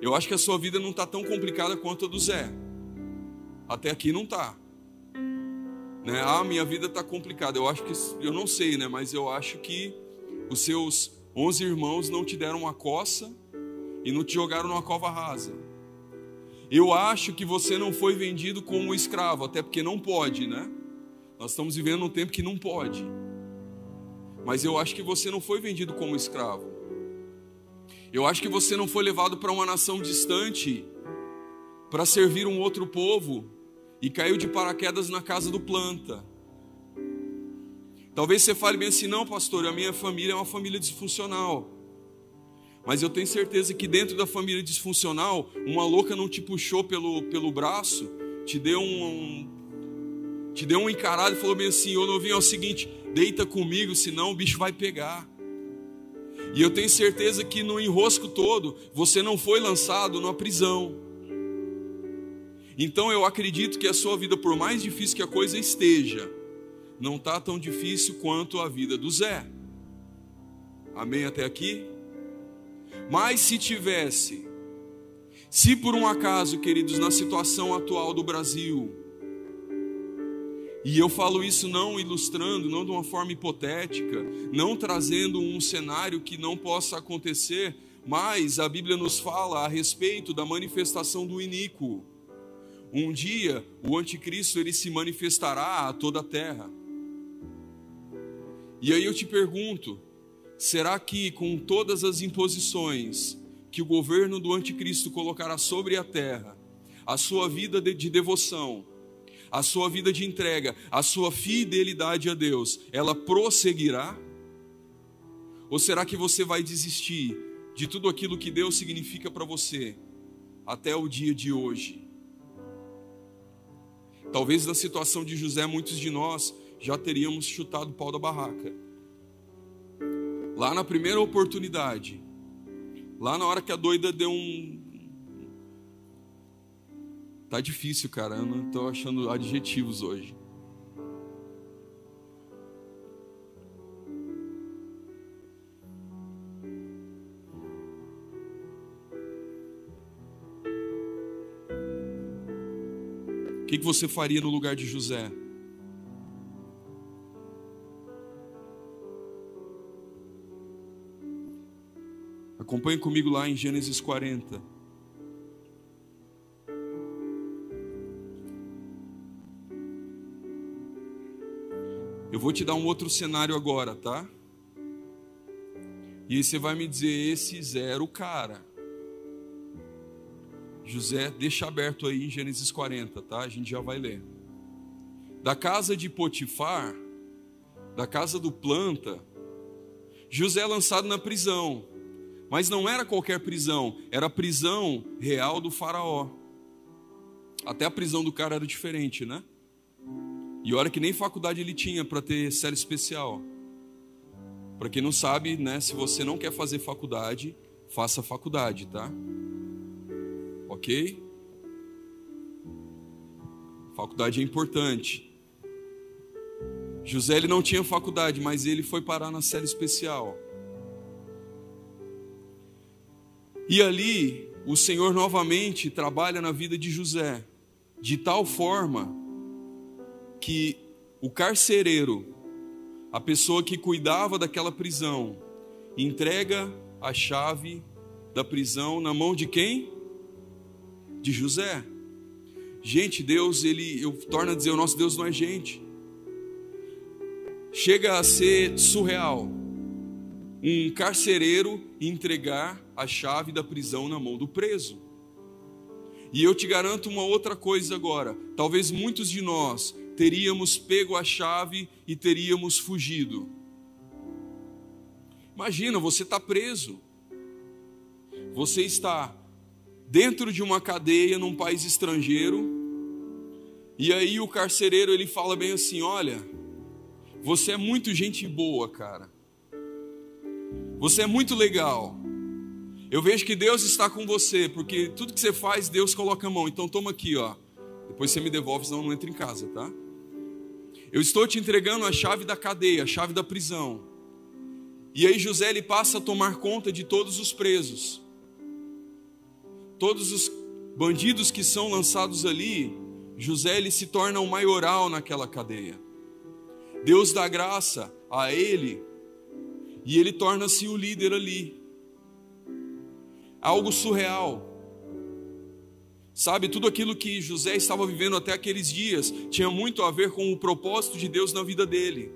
Eu acho que a sua vida não está tão complicada quanto a do Zé. Até aqui não está. Né? Ah, minha vida está complicada. Eu acho que, eu não sei, né? Mas eu acho que os seus onze irmãos não te deram uma coça e não te jogaram numa cova rasa. Eu acho que você não foi vendido como escravo, até porque não pode, né? Nós estamos vivendo num tempo que não pode. Mas eu acho que você não foi vendido como escravo. Eu acho que você não foi levado para uma nação distante para servir um outro povo e caiu de paraquedas na casa do planta. Talvez você fale bem assim: não, pastor, a minha família é uma família disfuncional. Mas eu tenho certeza que dentro da família disfuncional, uma louca não te puxou pelo, pelo braço, te deu um, um te deu um encarado e falou bem assim: Ô novinho, é o seguinte, deita comigo, senão o bicho vai pegar. E eu tenho certeza que no enrosco todo, você não foi lançado numa prisão. Então eu acredito que a sua vida, por mais difícil que a coisa esteja, não está tão difícil quanto a vida do Zé. Amém até aqui? Mas se tivesse, se por um acaso, queridos, na situação atual do Brasil, e eu falo isso não ilustrando, não de uma forma hipotética, não trazendo um cenário que não possa acontecer, mas a Bíblia nos fala a respeito da manifestação do iníquo. Um dia o anticristo ele se manifestará a toda a terra. E aí eu te pergunto: será que com todas as imposições que o governo do anticristo colocará sobre a terra, a sua vida de devoção, a sua vida de entrega, a sua fidelidade a Deus, ela prosseguirá? Ou será que você vai desistir de tudo aquilo que Deus significa para você até o dia de hoje? Talvez na situação de José, muitos de nós já teríamos chutado o pau da barraca. Lá na primeira oportunidade, lá na hora que a doida deu um. Tá difícil, cara. Eu não estou achando adjetivos hoje. O que, que você faria no lugar de José? Acompanhe comigo lá em Gênesis 40. Eu vou te dar um outro cenário agora, tá? E aí você vai me dizer: esse zero cara. José, deixa aberto aí em Gênesis 40, tá? A gente já vai ler. Da casa de Potifar, da casa do planta, José é lançado na prisão. Mas não era qualquer prisão, era a prisão real do faraó. Até a prisão do cara era diferente, né? E olha que nem faculdade ele tinha para ter série especial. Para quem não sabe, né, se você não quer fazer faculdade, faça faculdade, tá? OK? Faculdade é importante. José ele não tinha faculdade, mas ele foi parar na série especial. E ali, o Senhor novamente trabalha na vida de José, de tal forma que o carcereiro, a pessoa que cuidava daquela prisão, entrega a chave da prisão na mão de quem? De José. Gente, Deus, ele, eu a dizer, o nosso Deus não é gente. Chega a ser surreal um carcereiro entregar a chave da prisão na mão do preso. E eu te garanto uma outra coisa agora: talvez muitos de nós teríamos pego a chave e teríamos fugido. Imagina, você está preso, você está dentro de uma cadeia num país estrangeiro, e aí o carcereiro ele fala bem assim: olha, você é muito gente boa, cara. Você é muito legal. Eu vejo que Deus está com você, porque tudo que você faz, Deus coloca a mão. Então toma aqui, ó. Depois você me devolve, senão não entra em casa, tá? Eu estou te entregando a chave da cadeia, a chave da prisão. E aí José ele passa a tomar conta de todos os presos. Todos os bandidos que são lançados ali, José ele se torna o maioral naquela cadeia. Deus dá graça a ele E ele torna-se o líder ali. Algo surreal. Sabe, tudo aquilo que José estava vivendo até aqueles dias tinha muito a ver com o propósito de Deus na vida dele.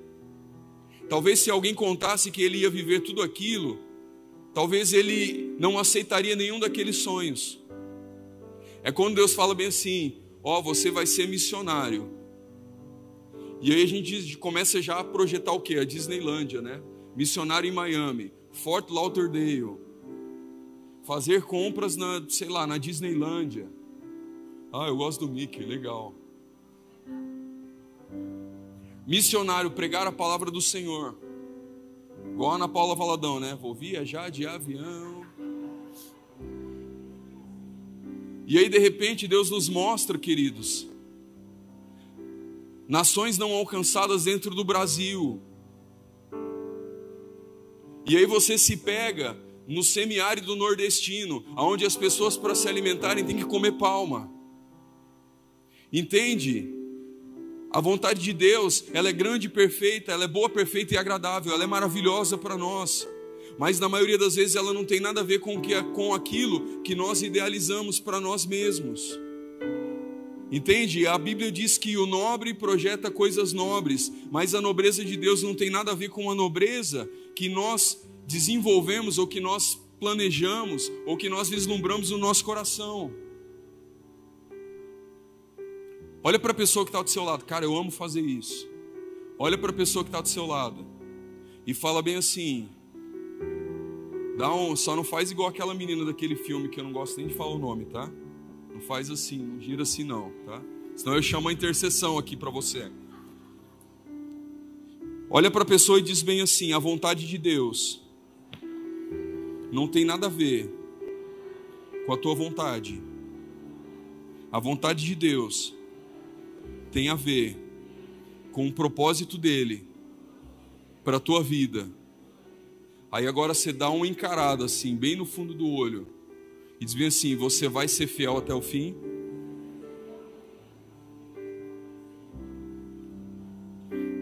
Talvez se alguém contasse que ele ia viver tudo aquilo, talvez ele não aceitaria nenhum daqueles sonhos. É quando Deus fala bem assim: Ó, oh, você vai ser missionário. E aí a gente começa já a projetar o que? A Disneylândia, né? Missionário em Miami, Fort Lauderdale, fazer compras na, sei lá, na Disneylândia. Ah, eu gosto do Mickey, legal. Missionário, pregar a palavra do Senhor. Igual a Ana Paula Valadão, né? Vou viajar de avião. E aí, de repente, Deus nos mostra, queridos, nações não alcançadas dentro do Brasil. E aí você se pega no semiárido nordestino, onde as pessoas para se alimentarem têm que comer palma. Entende? A vontade de Deus, ela é grande e perfeita, ela é boa, perfeita e agradável, ela é maravilhosa para nós. Mas na maioria das vezes ela não tem nada a ver com, que, com aquilo que nós idealizamos para nós mesmos. Entende? A Bíblia diz que o nobre projeta coisas nobres, mas a nobreza de Deus não tem nada a ver com a nobreza que nós desenvolvemos ou que nós planejamos ou que nós vislumbramos no nosso coração. Olha para a pessoa que está do seu lado, cara, eu amo fazer isso. Olha para a pessoa que está do seu lado e fala bem assim: dá um, só não faz igual aquela menina daquele filme que eu não gosto nem de falar o nome, tá? Não faz assim, não gira assim não, tá? Senão eu chamo a intercessão aqui para você. Olha para a pessoa e diz bem assim: a vontade de Deus não tem nada a ver com a tua vontade. A vontade de Deus tem a ver com o propósito dele para a tua vida. Aí agora você dá uma encarada assim, bem no fundo do olho, e diz bem assim: você vai ser fiel até o fim?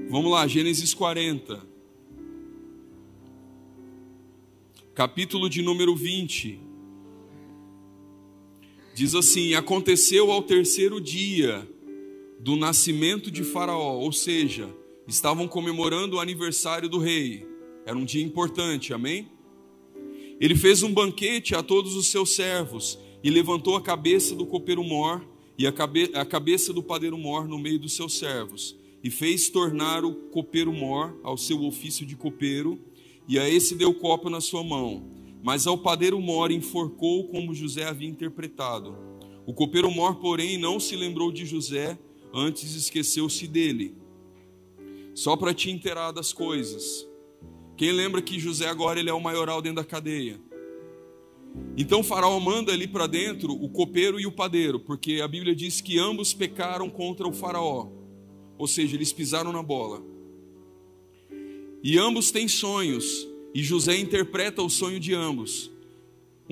Vamos lá, Gênesis 40. capítulo de número 20, diz assim: Aconteceu ao terceiro dia do nascimento de Faraó, ou seja, estavam comemorando o aniversário do rei, era um dia importante, amém? Ele fez um banquete a todos os seus servos e levantou a cabeça do copeiro mor e a, cabe a cabeça do padeiro mor no meio dos seus servos, e fez tornar o copeiro mor ao seu ofício de copeiro e a esse deu copo na sua mão. Mas ao padeiro mor enforcou como José havia interpretado. O copeiro mor, porém, não se lembrou de José, antes esqueceu-se dele. Só para te inteirar das coisas. Quem lembra que José agora ele é o maioral dentro da cadeia? Então Faraó manda ali para dentro o copeiro e o padeiro, porque a Bíblia diz que ambos pecaram contra o Faraó. Ou seja, eles pisaram na bola. E ambos têm sonhos, e José interpreta o sonho de ambos.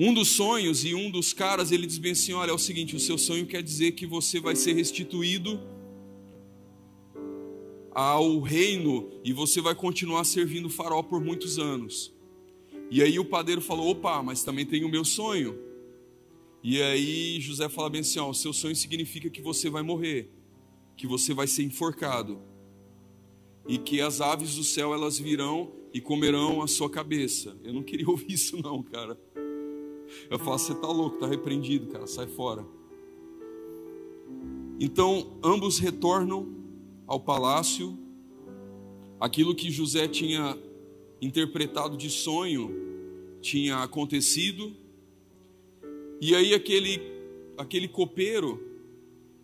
Um dos sonhos e um dos caras, ele diz bem assim: Olha, é o seguinte, o seu sonho quer dizer que você vai ser restituído ao reino e você vai continuar servindo o faraó por muitos anos. E aí o padeiro falou: opa, mas também tem o meu sonho. E aí José fala bem assim: ó, o seu sonho significa que você vai morrer, que você vai ser enforcado e que as aves do céu elas virão e comerão a sua cabeça. Eu não queria ouvir isso não, cara. Eu falo, você tá louco, tá repreendido, cara, sai fora. Então, ambos retornam ao palácio. Aquilo que José tinha interpretado de sonho tinha acontecido. E aí aquele aquele copeiro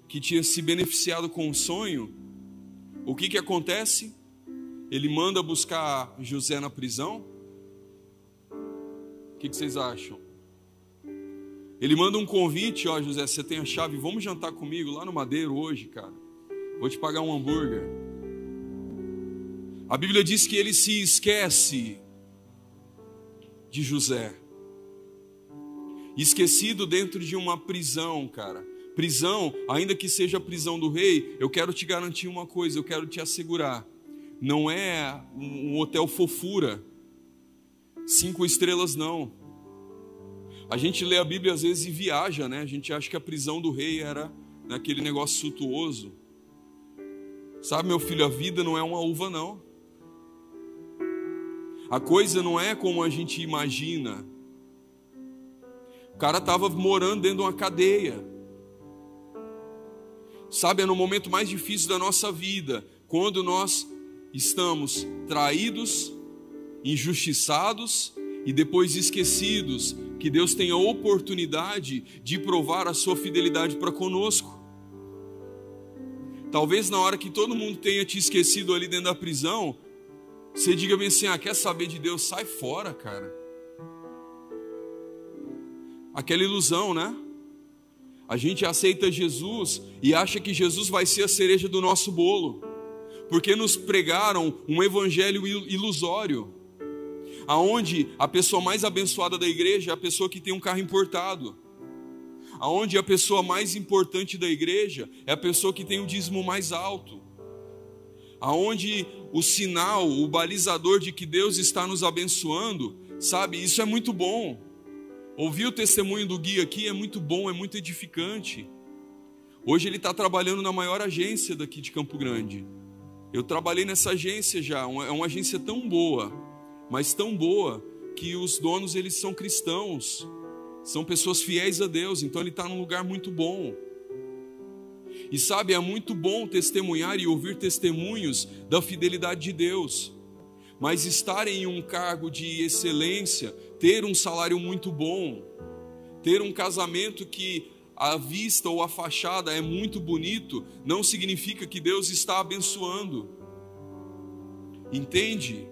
que tinha se beneficiado com o sonho, o que que acontece? Ele manda buscar José na prisão. O que, que vocês acham? Ele manda um convite, ó, José, você tem a chave, vamos jantar comigo lá no Madeiro hoje, cara. Vou te pagar um hambúrguer. A Bíblia diz que ele se esquece de José. Esquecido dentro de uma prisão, cara. Prisão, ainda que seja a prisão do rei, eu quero te garantir uma coisa, eu quero te assegurar não é um hotel fofura, cinco estrelas não. A gente lê a Bíblia às vezes e viaja, né? A gente acha que a prisão do rei era naquele negócio suntuoso. Sabe, meu filho, a vida não é uma uva, não. A coisa não é como a gente imagina. O cara estava morando dentro de uma cadeia. Sabe, é no momento mais difícil da nossa vida, quando nós estamos traídos, injustiçados e depois esquecidos, que Deus tem a oportunidade de provar a sua fidelidade para conosco. Talvez na hora que todo mundo tenha te esquecido ali dentro da prisão, você diga bem assim: ah, quer saber de Deus? Sai fora, cara. Aquela ilusão, né? A gente aceita Jesus e acha que Jesus vai ser a cereja do nosso bolo, porque nos pregaram um evangelho ilusório, aonde a pessoa mais abençoada da igreja é a pessoa que tem um carro importado, aonde a pessoa mais importante da igreja é a pessoa que tem o dízimo mais alto, aonde o sinal, o balizador de que Deus está nos abençoando, sabe? Isso é muito bom. Ouvir o testemunho do guia aqui é muito bom, é muito edificante. Hoje ele está trabalhando na maior agência daqui de Campo Grande. Eu trabalhei nessa agência já, é uma agência tão boa, mas tão boa que os donos eles são cristãos, são pessoas fiéis a Deus, então ele está num lugar muito bom. E sabe, é muito bom testemunhar e ouvir testemunhos da fidelidade de Deus, mas estar em um cargo de excelência ter um salário muito bom, ter um casamento que a vista ou a fachada é muito bonito, não significa que Deus está abençoando. Entende?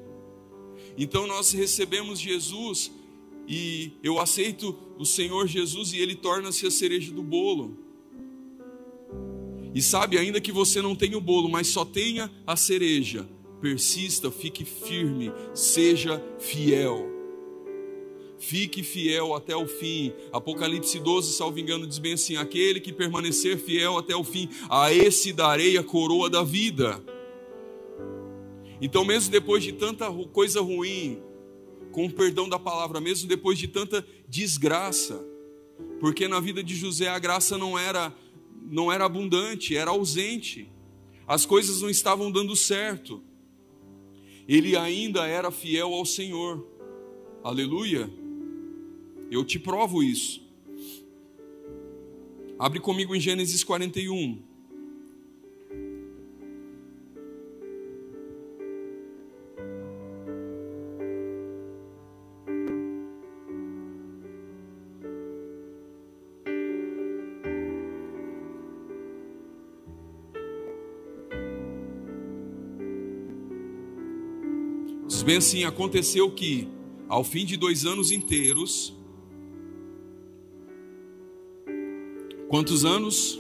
Então nós recebemos Jesus e eu aceito o Senhor Jesus e ele torna-se a cereja do bolo. E sabe, ainda que você não tenha o bolo, mas só tenha a cereja, persista, fique firme, seja fiel. Fique fiel até o fim. Apocalipse 12, salvo engano, diz bem assim: aquele que permanecer fiel até o fim, a esse darei a coroa da vida. Então, mesmo depois de tanta coisa ruim, com o perdão da palavra, mesmo depois de tanta desgraça, porque na vida de José a graça não era não era abundante, era ausente. As coisas não estavam dando certo. Ele ainda era fiel ao Senhor. Aleluia. Eu te provo isso. Abre comigo em Gênesis 41. Bem assim: aconteceu que, ao fim de dois anos inteiros, Quantos anos?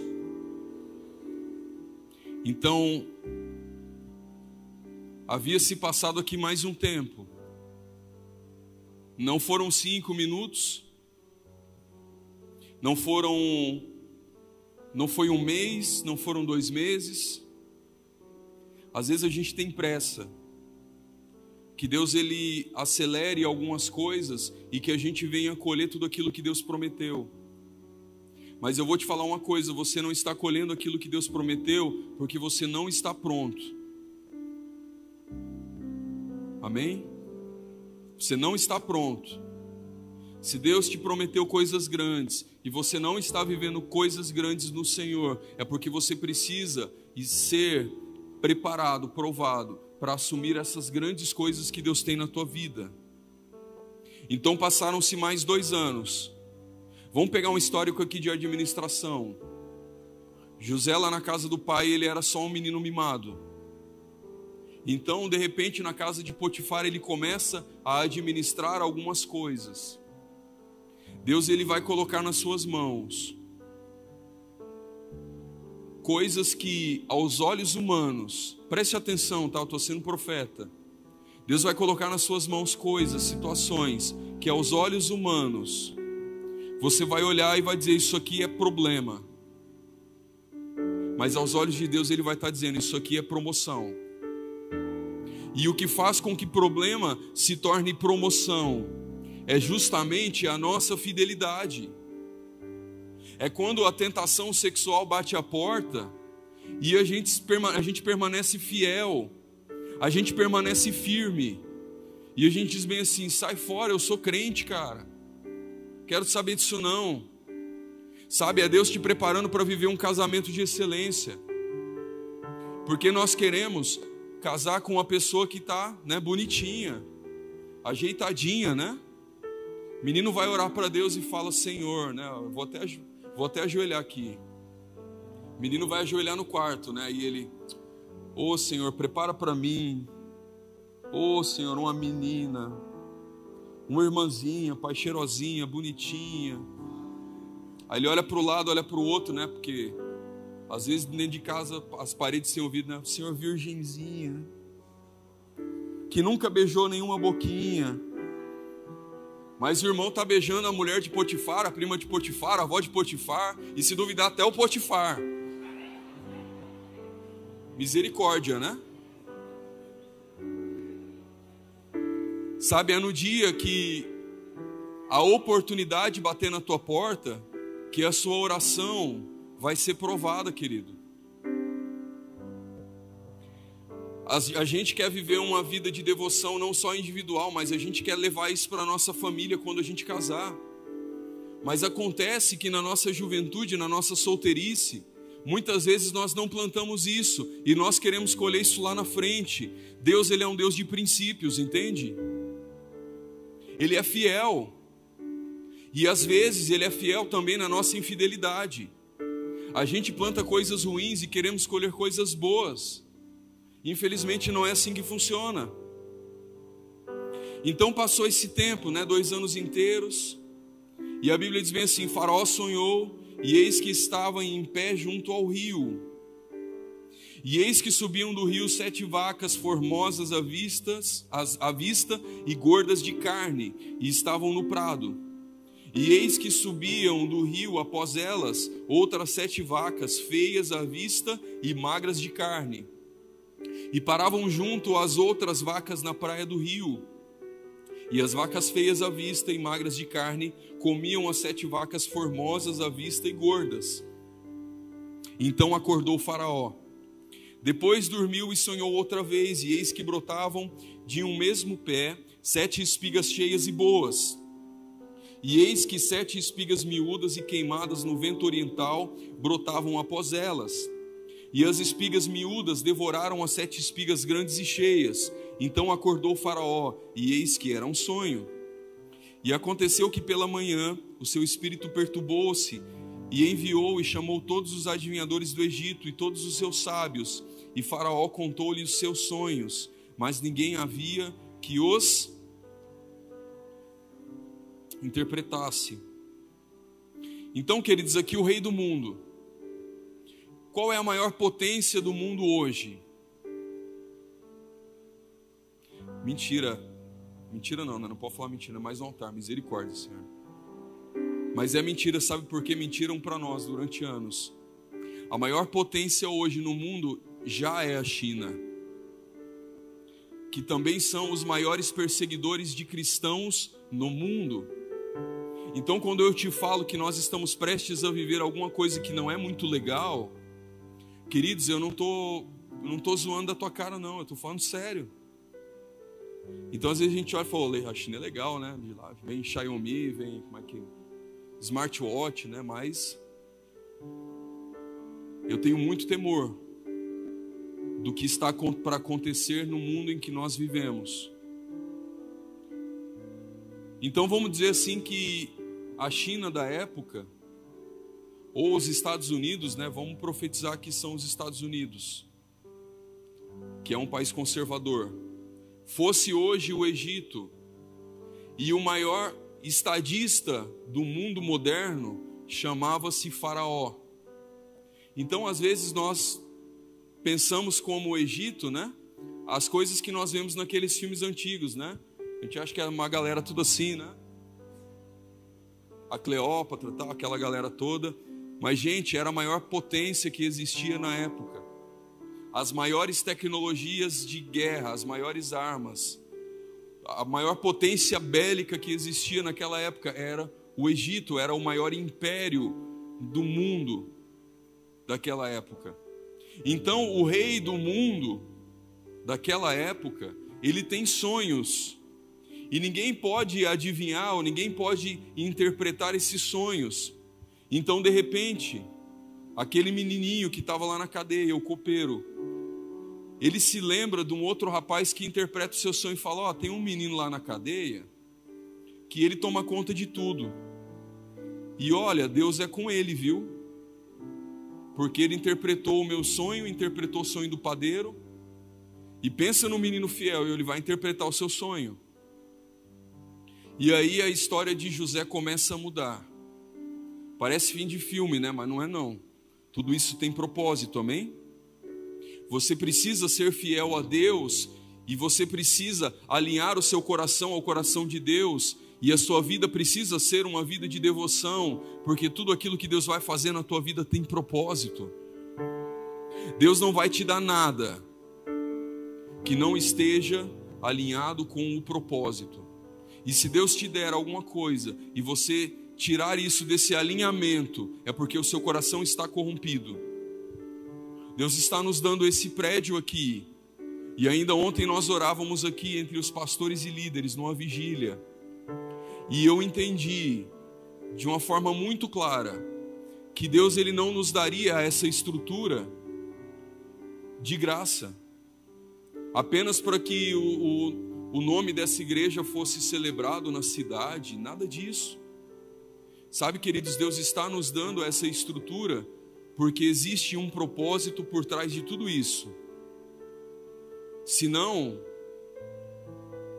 Então, havia se passado aqui mais um tempo. Não foram cinco minutos, não foram, não foi um mês, não foram dois meses. Às vezes a gente tem pressa, que Deus ele acelere algumas coisas e que a gente venha colher tudo aquilo que Deus prometeu. Mas eu vou te falar uma coisa: você não está colhendo aquilo que Deus prometeu, porque você não está pronto. Amém? Você não está pronto. Se Deus te prometeu coisas grandes e você não está vivendo coisas grandes no Senhor, é porque você precisa ser preparado, provado para assumir essas grandes coisas que Deus tem na tua vida. Então passaram-se mais dois anos. Vamos pegar um histórico aqui de administração. José lá na casa do pai, ele era só um menino mimado. Então, de repente, na casa de Potifar, ele começa a administrar algumas coisas. Deus ele vai colocar nas suas mãos coisas que aos olhos humanos, preste atenção, tá? Eu estou sendo profeta. Deus vai colocar nas suas mãos coisas, situações que aos olhos humanos você vai olhar e vai dizer: Isso aqui é problema. Mas aos olhos de Deus, Ele vai estar dizendo: Isso aqui é promoção. E o que faz com que problema se torne promoção é justamente a nossa fidelidade. É quando a tentação sexual bate a porta e a gente, a gente permanece fiel, a gente permanece firme, e a gente diz bem assim: sai fora, eu sou crente, cara, quero saber disso não. Sabe, é Deus te preparando para viver um casamento de excelência, porque nós queremos casar com uma pessoa que está né, bonitinha, ajeitadinha, né? Menino vai orar para Deus e fala: Senhor, né? Vou até, vou até ajoelhar aqui. Menino vai ajoelhar no quarto, né? E ele, ô oh, Senhor, prepara para mim. Ô oh, Senhor, uma menina, uma irmãzinha, pai cheirosinha, bonitinha. Aí ele olha para o lado, olha para o outro, né? Porque às vezes dentro de casa as paredes sem ouvido, né? Senhor, virgenzinha, que nunca beijou nenhuma boquinha. Mas o irmão está beijando a mulher de Potifar, a prima de Potifar, a avó de Potifar, e se duvidar até o Potifar. Misericórdia, né? Sabe, é no dia que a oportunidade bater na tua porta, que a sua oração vai ser provada, querido. A gente quer viver uma vida de devoção não só individual, mas a gente quer levar isso para a nossa família quando a gente casar. Mas acontece que na nossa juventude, na nossa solteirice, Muitas vezes nós não plantamos isso e nós queremos colher isso lá na frente. Deus, ele é um Deus de princípios, entende? Ele é fiel. E às vezes ele é fiel também na nossa infidelidade. A gente planta coisas ruins e queremos colher coisas boas. Infelizmente não é assim que funciona. Então passou esse tempo, né, dois anos inteiros, e a Bíblia diz bem assim: Faraó sonhou e eis que estavam em pé junto ao rio. E eis que subiam do rio sete vacas formosas à vista, à vista e gordas de carne, e estavam no prado. E eis que subiam do rio após elas outras sete vacas, feias à vista e magras de carne. E paravam junto às outras vacas na praia do rio. E as vacas feias à vista e magras de carne comiam as sete vacas formosas à vista e gordas. Então acordou Faraó. Depois dormiu e sonhou outra vez, e eis que brotavam de um mesmo pé sete espigas cheias e boas. E eis que sete espigas miúdas e queimadas no vento oriental brotavam após elas. E as espigas miúdas devoraram as sete espigas grandes e cheias. Então acordou Faraó, e eis que era um sonho. E aconteceu que pela manhã o seu espírito perturbou-se e enviou e chamou todos os adivinhadores do Egito e todos os seus sábios, e Faraó contou-lhe os seus sonhos, mas ninguém havia que os interpretasse. Então, queridos, aqui o rei do mundo. Qual é a maior potência do mundo hoje? Mentira, Mentira não, né? não pode falar mentira, mais no altar, misericórdia, Senhor. Mas é mentira, sabe por que mentiram para nós durante anos? A maior potência hoje no mundo já é a China, que também são os maiores perseguidores de cristãos no mundo. Então, quando eu te falo que nós estamos prestes a viver alguma coisa que não é muito legal, queridos, eu não tô, não tô zoando da tua cara, não, eu tô falando sério. Então às vezes a gente olha e fala, a China é legal, né? De lá, vem Xiaomi, vem como é que smartwatch, né? Mas eu tenho muito temor do que está para acontecer no mundo em que nós vivemos. Então vamos dizer assim que a China da época ou os Estados Unidos, né? Vamos profetizar que são os Estados Unidos, que é um país conservador fosse hoje o Egito e o maior estadista do mundo moderno chamava-se Faraó. Então, às vezes nós pensamos como o Egito, né? As coisas que nós vemos naqueles filmes antigos, né? A gente acha que é uma galera tudo assim, né? A Cleópatra, tal, aquela galera toda. Mas, gente, era a maior potência que existia na época. as maiores tecnologias de guerra, as maiores armas, a maior potência bélica que existia naquela época era o Egito, era o maior império do mundo daquela época. Então, o rei do mundo daquela época, ele tem sonhos. E ninguém pode adivinhar ou ninguém pode interpretar esses sonhos. Então, de repente, aquele menininho que estava lá na cadeia, o copeiro, ele se lembra de um outro rapaz que interpreta o seu sonho e fala: Ó, oh, tem um menino lá na cadeia que ele toma conta de tudo. E olha, Deus é com ele, viu? Porque ele interpretou o meu sonho, interpretou o sonho do padeiro. E pensa no menino fiel, e ele vai interpretar o seu sonho. E aí a história de José começa a mudar. Parece fim de filme, né? Mas não é não. Tudo isso tem propósito, amém? Você precisa ser fiel a Deus e você precisa alinhar o seu coração ao coração de Deus. E a sua vida precisa ser uma vida de devoção, porque tudo aquilo que Deus vai fazer na tua vida tem propósito. Deus não vai te dar nada que não esteja alinhado com o propósito. E se Deus te der alguma coisa e você tirar isso desse alinhamento, é porque o seu coração está corrompido. Deus está nos dando esse prédio aqui. E ainda ontem nós orávamos aqui entre os pastores e líderes numa vigília. E eu entendi de uma forma muito clara que Deus ele não nos daria essa estrutura de graça, apenas para que o, o, o nome dessa igreja fosse celebrado na cidade, nada disso. Sabe, queridos, Deus está nos dando essa estrutura porque existe um propósito por trás de tudo isso. Senão,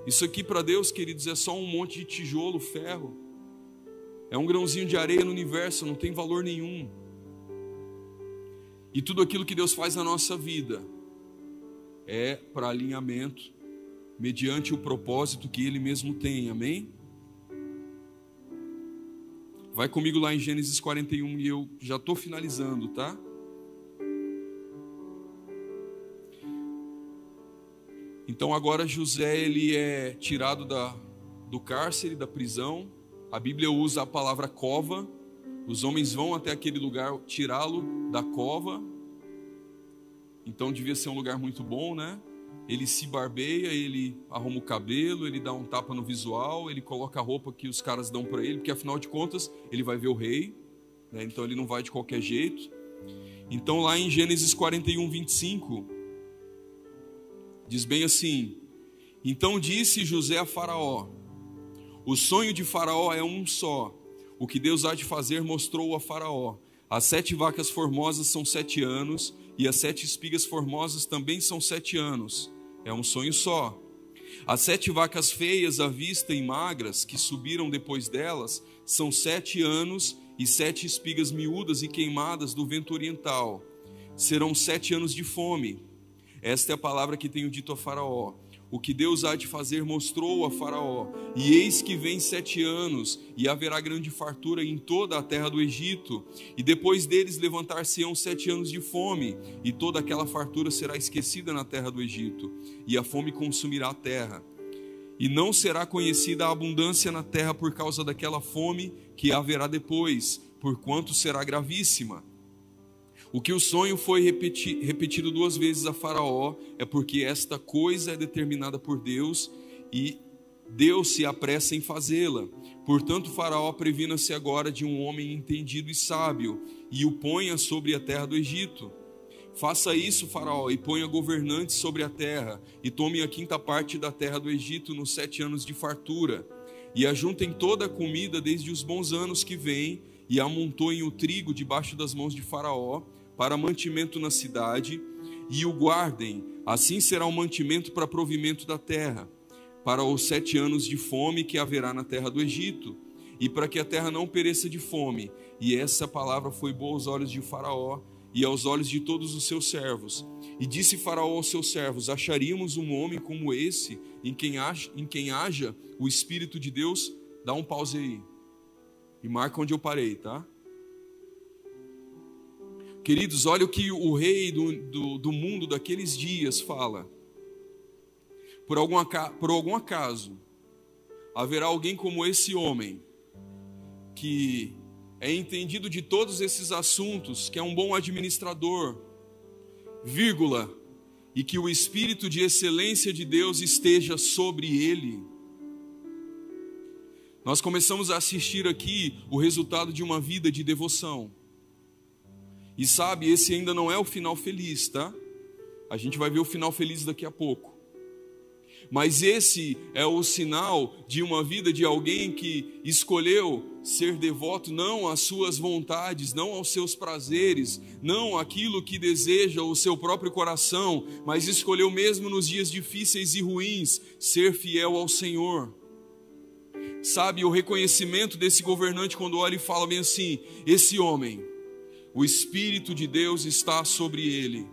isso aqui para Deus, queridos, é só um monte de tijolo, ferro. É um grãozinho de areia no universo, não tem valor nenhum. E tudo aquilo que Deus faz na nossa vida é para alinhamento, mediante o propósito que Ele mesmo tem, amém? Vai comigo lá em Gênesis 41 e eu já estou finalizando, tá? Então agora José ele é tirado da, do cárcere, da prisão. A Bíblia usa a palavra cova. Os homens vão até aquele lugar tirá-lo da cova. Então devia ser um lugar muito bom, né? Ele se barbeia, ele arruma o cabelo, ele dá um tapa no visual, ele coloca a roupa que os caras dão para ele, porque afinal de contas ele vai ver o rei, né? então ele não vai de qualquer jeito. Então lá em Gênesis 41, 25, diz bem assim: Então disse José a Faraó: O sonho de Faraó é um só, o que Deus há de fazer mostrou a Faraó. As sete vacas formosas são sete anos, e as sete espigas formosas também são sete anos. É um sonho só. As sete vacas feias à vista e magras que subiram depois delas são sete anos e sete espigas miúdas e queimadas do vento oriental. Serão sete anos de fome. Esta é a palavra que tenho dito a Faraó. O que Deus há de fazer mostrou a Faraó. E eis que vem sete anos, e haverá grande fartura em toda a terra do Egito. E depois deles levantar-se-ão sete anos de fome, e toda aquela fartura será esquecida na terra do Egito, e a fome consumirá a terra. E não será conhecida a abundância na terra por causa daquela fome que haverá depois, porquanto será gravíssima. O que o sonho foi repeti repetido duas vezes a Faraó é porque esta coisa é determinada por Deus e Deus se apressa em fazê-la. Portanto, Faraó previna-se agora de um homem entendido e sábio e o ponha sobre a terra do Egito. Faça isso, Faraó, e ponha governantes sobre a terra, e tome a quinta parte da terra do Egito nos sete anos de fartura, e ajuntem toda a comida desde os bons anos que vêm, e amontoem o trigo debaixo das mãos de Faraó, para mantimento na cidade, e o guardem, assim será o mantimento para provimento da terra, para os sete anos de fome que haverá na terra do Egito, e para que a terra não pereça de fome. E essa palavra foi boa aos olhos de Faraó e aos olhos de todos os seus servos. E disse Faraó aos seus servos: Acharíamos um homem como esse, em quem haja, em quem haja o Espírito de Deus? Dá um pause aí. E marca onde eu parei, tá? Queridos, olha o que o rei do, do, do mundo daqueles dias fala. Por algum, por algum acaso, haverá alguém como esse homem, que é entendido de todos esses assuntos, que é um bom administrador, vírgula, e que o espírito de excelência de Deus esteja sobre ele. Nós começamos a assistir aqui o resultado de uma vida de devoção. E sabe, esse ainda não é o final feliz, tá? A gente vai ver o final feliz daqui a pouco. Mas esse é o sinal de uma vida de alguém que escolheu ser devoto não às suas vontades, não aos seus prazeres, não aquilo que deseja o seu próprio coração, mas escolheu mesmo nos dias difíceis e ruins ser fiel ao Senhor. Sabe, o reconhecimento desse governante quando olha e fala bem assim: esse homem, o Espírito de Deus está sobre ele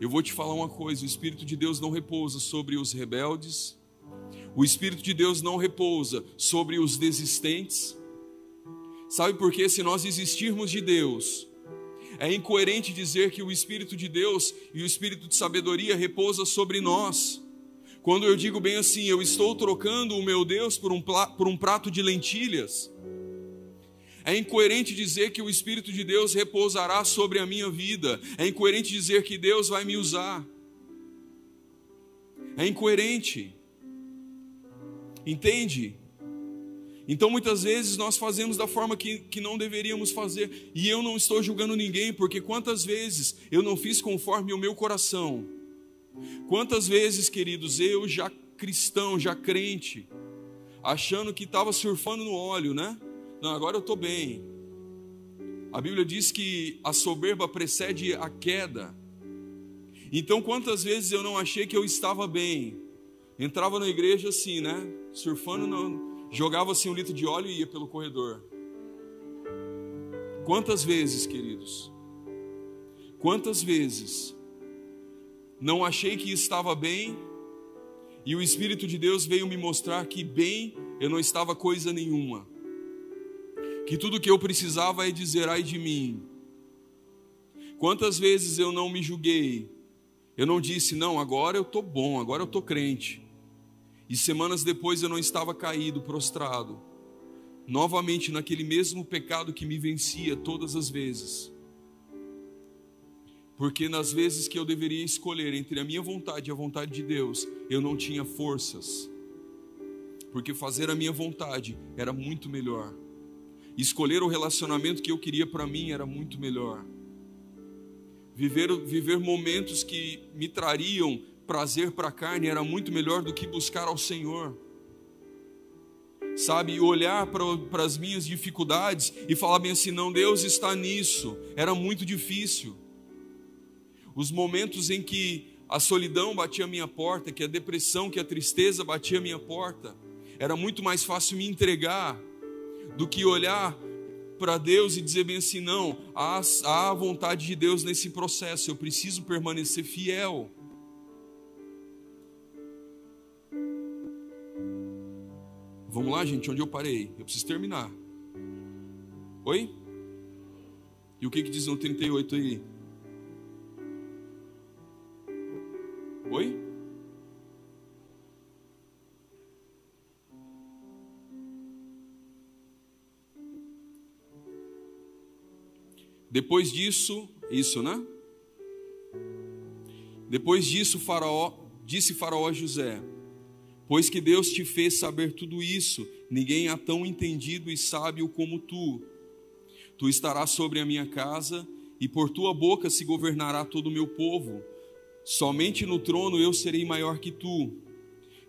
eu vou te falar uma coisa: o Espírito de Deus não repousa sobre os rebeldes, o Espírito de Deus não repousa sobre os desistentes. Sabe por quê? Se nós desistirmos de Deus, é incoerente dizer que o Espírito de Deus e o Espírito de sabedoria repousa sobre nós. Quando eu digo bem assim, eu estou trocando o meu Deus por um, por um prato de lentilhas. É incoerente dizer que o Espírito de Deus repousará sobre a minha vida. É incoerente dizer que Deus vai me usar. É incoerente. Entende? Então muitas vezes nós fazemos da forma que, que não deveríamos fazer. E eu não estou julgando ninguém, porque quantas vezes eu não fiz conforme o meu coração. Quantas vezes, queridos, eu já cristão, já crente, achando que estava surfando no óleo, né? Não, agora eu estou bem. A Bíblia diz que a soberba precede a queda. Então, quantas vezes eu não achei que eu estava bem? Entrava na igreja assim, né? Surfando, no... jogava assim um litro de óleo e ia pelo corredor. Quantas vezes, queridos? Quantas vezes não achei que estava bem e o Espírito de Deus veio me mostrar que bem eu não estava coisa nenhuma que tudo que eu precisava é dizer ai de mim. Quantas vezes eu não me julguei? Eu não disse, não, agora eu estou bom, agora eu estou crente. E semanas depois eu não estava caído, prostrado, novamente naquele mesmo pecado que me vencia todas as vezes. Porque nas vezes que eu deveria escolher entre a minha vontade e a vontade de Deus, eu não tinha forças. Porque fazer a minha vontade era muito melhor. Escolher o relacionamento que eu queria para mim era muito melhor. Viver, viver momentos que me trariam prazer para a carne era muito melhor do que buscar ao Senhor. Sabe, olhar para as minhas dificuldades e falar bem assim: não, Deus está nisso, era muito difícil. Os momentos em que a solidão batia a minha porta, que a depressão, que a tristeza batia a minha porta, era muito mais fácil me entregar do que olhar para Deus e dizer bem assim: não, há, há a vontade de Deus nesse processo, eu preciso permanecer fiel. Vamos lá, gente, onde eu parei? Eu preciso terminar. Oi? E o que, que diz no 38 aí? Oi? Depois disso, isso, né? Depois disso, Faraó disse Faraó a José: Pois que Deus te fez saber tudo isso, ninguém há tão entendido e sábio como tu. Tu estarás sobre a minha casa, e por tua boca se governará todo o meu povo. Somente no trono eu serei maior que tu.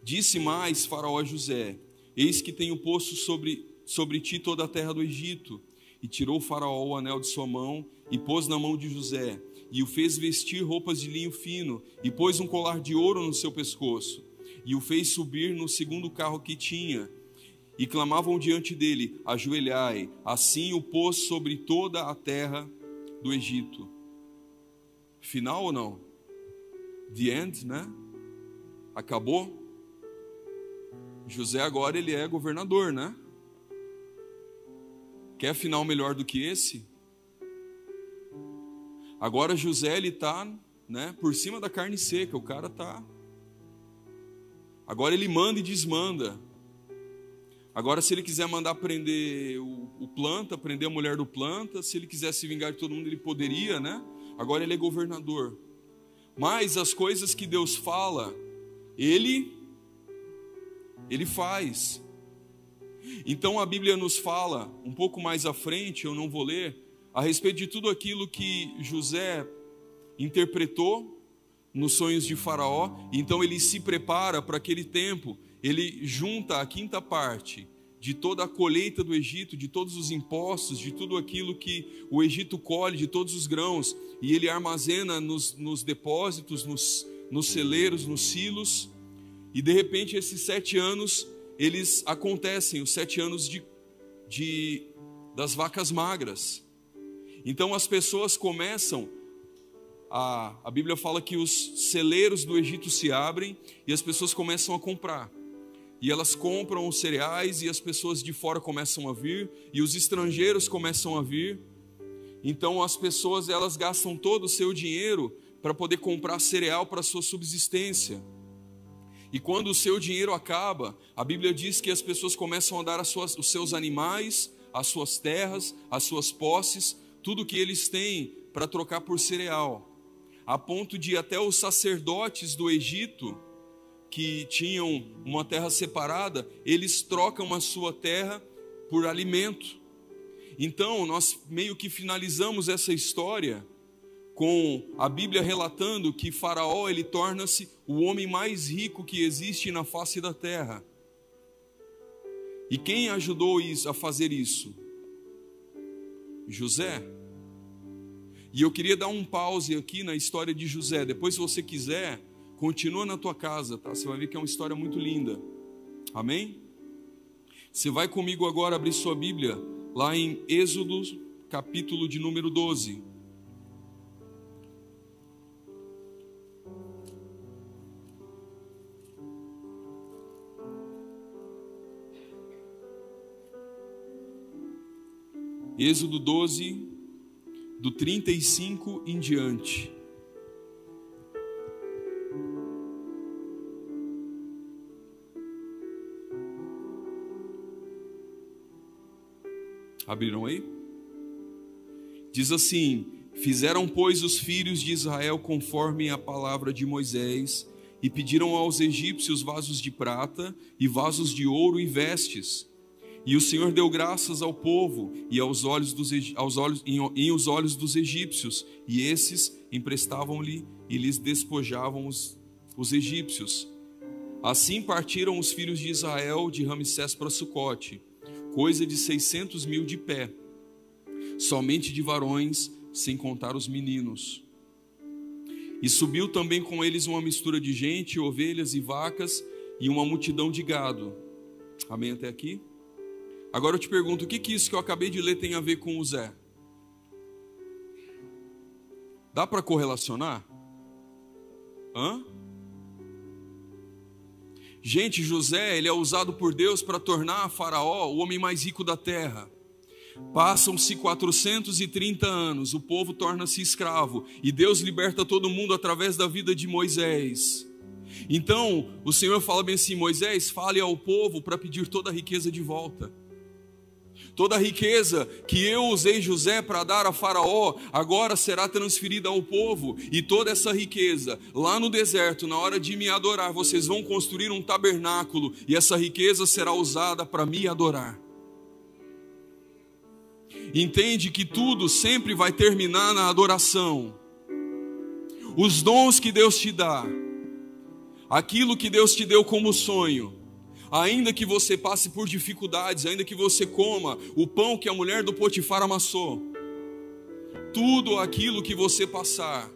Disse mais Faraó a José: Eis que tenho posto sobre, sobre ti toda a terra do Egito e tirou o faraó o anel de sua mão e pôs na mão de José, e o fez vestir roupas de linho fino, e pôs um colar de ouro no seu pescoço, e o fez subir no segundo carro que tinha. E clamavam diante dele: Ajoelhai. Assim o pôs sobre toda a terra do Egito. Final ou não? The end, né? Acabou? José agora ele é governador, né? Quer final melhor do que esse? Agora José ele tá, né, por cima da carne seca, o cara tá Agora ele manda e desmanda. Agora, se ele quiser mandar prender o, o, planta, prender a mulher do planta, se ele quiser se vingar de todo mundo, ele poderia, né? Agora ele é governador. Mas as coisas que Deus fala, ele ele faz. Então a Bíblia nos fala, um pouco mais à frente, eu não vou ler, a respeito de tudo aquilo que José interpretou nos sonhos de Faraó, então ele se prepara para aquele tempo, ele junta a quinta parte de toda a colheita do Egito, de todos os impostos, de tudo aquilo que o Egito colhe, de todos os grãos, e ele armazena nos, nos depósitos, nos, nos celeiros, nos silos, e de repente esses sete anos, eles acontecem, os sete anos de, de das vacas magras. Então as pessoas começam a, a Bíblia fala que os celeiros do Egito se abrem e as pessoas começam a comprar. E elas compram os cereais e as pessoas de fora começam a vir e os estrangeiros começam a vir. Então as pessoas elas gastam todo o seu dinheiro para poder comprar cereal para sua subsistência. E quando o seu dinheiro acaba, a Bíblia diz que as pessoas começam a dar as suas, os seus animais, as suas terras, as suas posses, tudo que eles têm para trocar por cereal a ponto de até os sacerdotes do Egito, que tinham uma terra separada, eles trocam a sua terra por alimento. Então, nós meio que finalizamos essa história com a Bíblia relatando que Faraó ele torna-se o homem mais rico que existe na face da terra. E quem ajudou a fazer isso? José. E eu queria dar um pause aqui na história de José. Depois, se você quiser, continua na tua casa, tá? Você vai ver que é uma história muito linda. Amém? Você vai comigo agora abrir sua Bíblia lá em Êxodo, capítulo de número 12. Êxodo 12, do 35 em diante. Abriram aí? Diz assim: Fizeram, pois, os filhos de Israel conforme a palavra de Moisés, e pediram aos egípcios vasos de prata, e vasos de ouro e vestes e o Senhor deu graças ao povo e aos olhos dos, aos olhos, em, em os olhos dos egípcios, e esses emprestavam-lhe e lhes despojavam os, os egípcios. Assim partiram os filhos de Israel de Ramsés para Sucote, coisa de seiscentos mil de pé, somente de varões, sem contar os meninos. E subiu também com eles uma mistura de gente, ovelhas e vacas, e uma multidão de gado. Amém até aqui? Agora eu te pergunto, o que, que isso que eu acabei de ler tem a ver com o Zé? Dá para correlacionar? Hã? Gente, José, ele é usado por Deus para tornar Faraó o homem mais rico da terra. Passam-se 430 anos, o povo torna-se escravo e Deus liberta todo mundo através da vida de Moisés. Então, o Senhor fala bem assim: Moisés, fale ao povo para pedir toda a riqueza de volta. Toda a riqueza que eu usei José para dar a Faraó, agora será transferida ao povo, e toda essa riqueza, lá no deserto, na hora de me adorar, vocês vão construir um tabernáculo, e essa riqueza será usada para me adorar. Entende que tudo sempre vai terminar na adoração. Os dons que Deus te dá, aquilo que Deus te deu como sonho, ainda que você passe por dificuldades, ainda que você coma o pão que a mulher do Potifar amassou, tudo aquilo que você passar,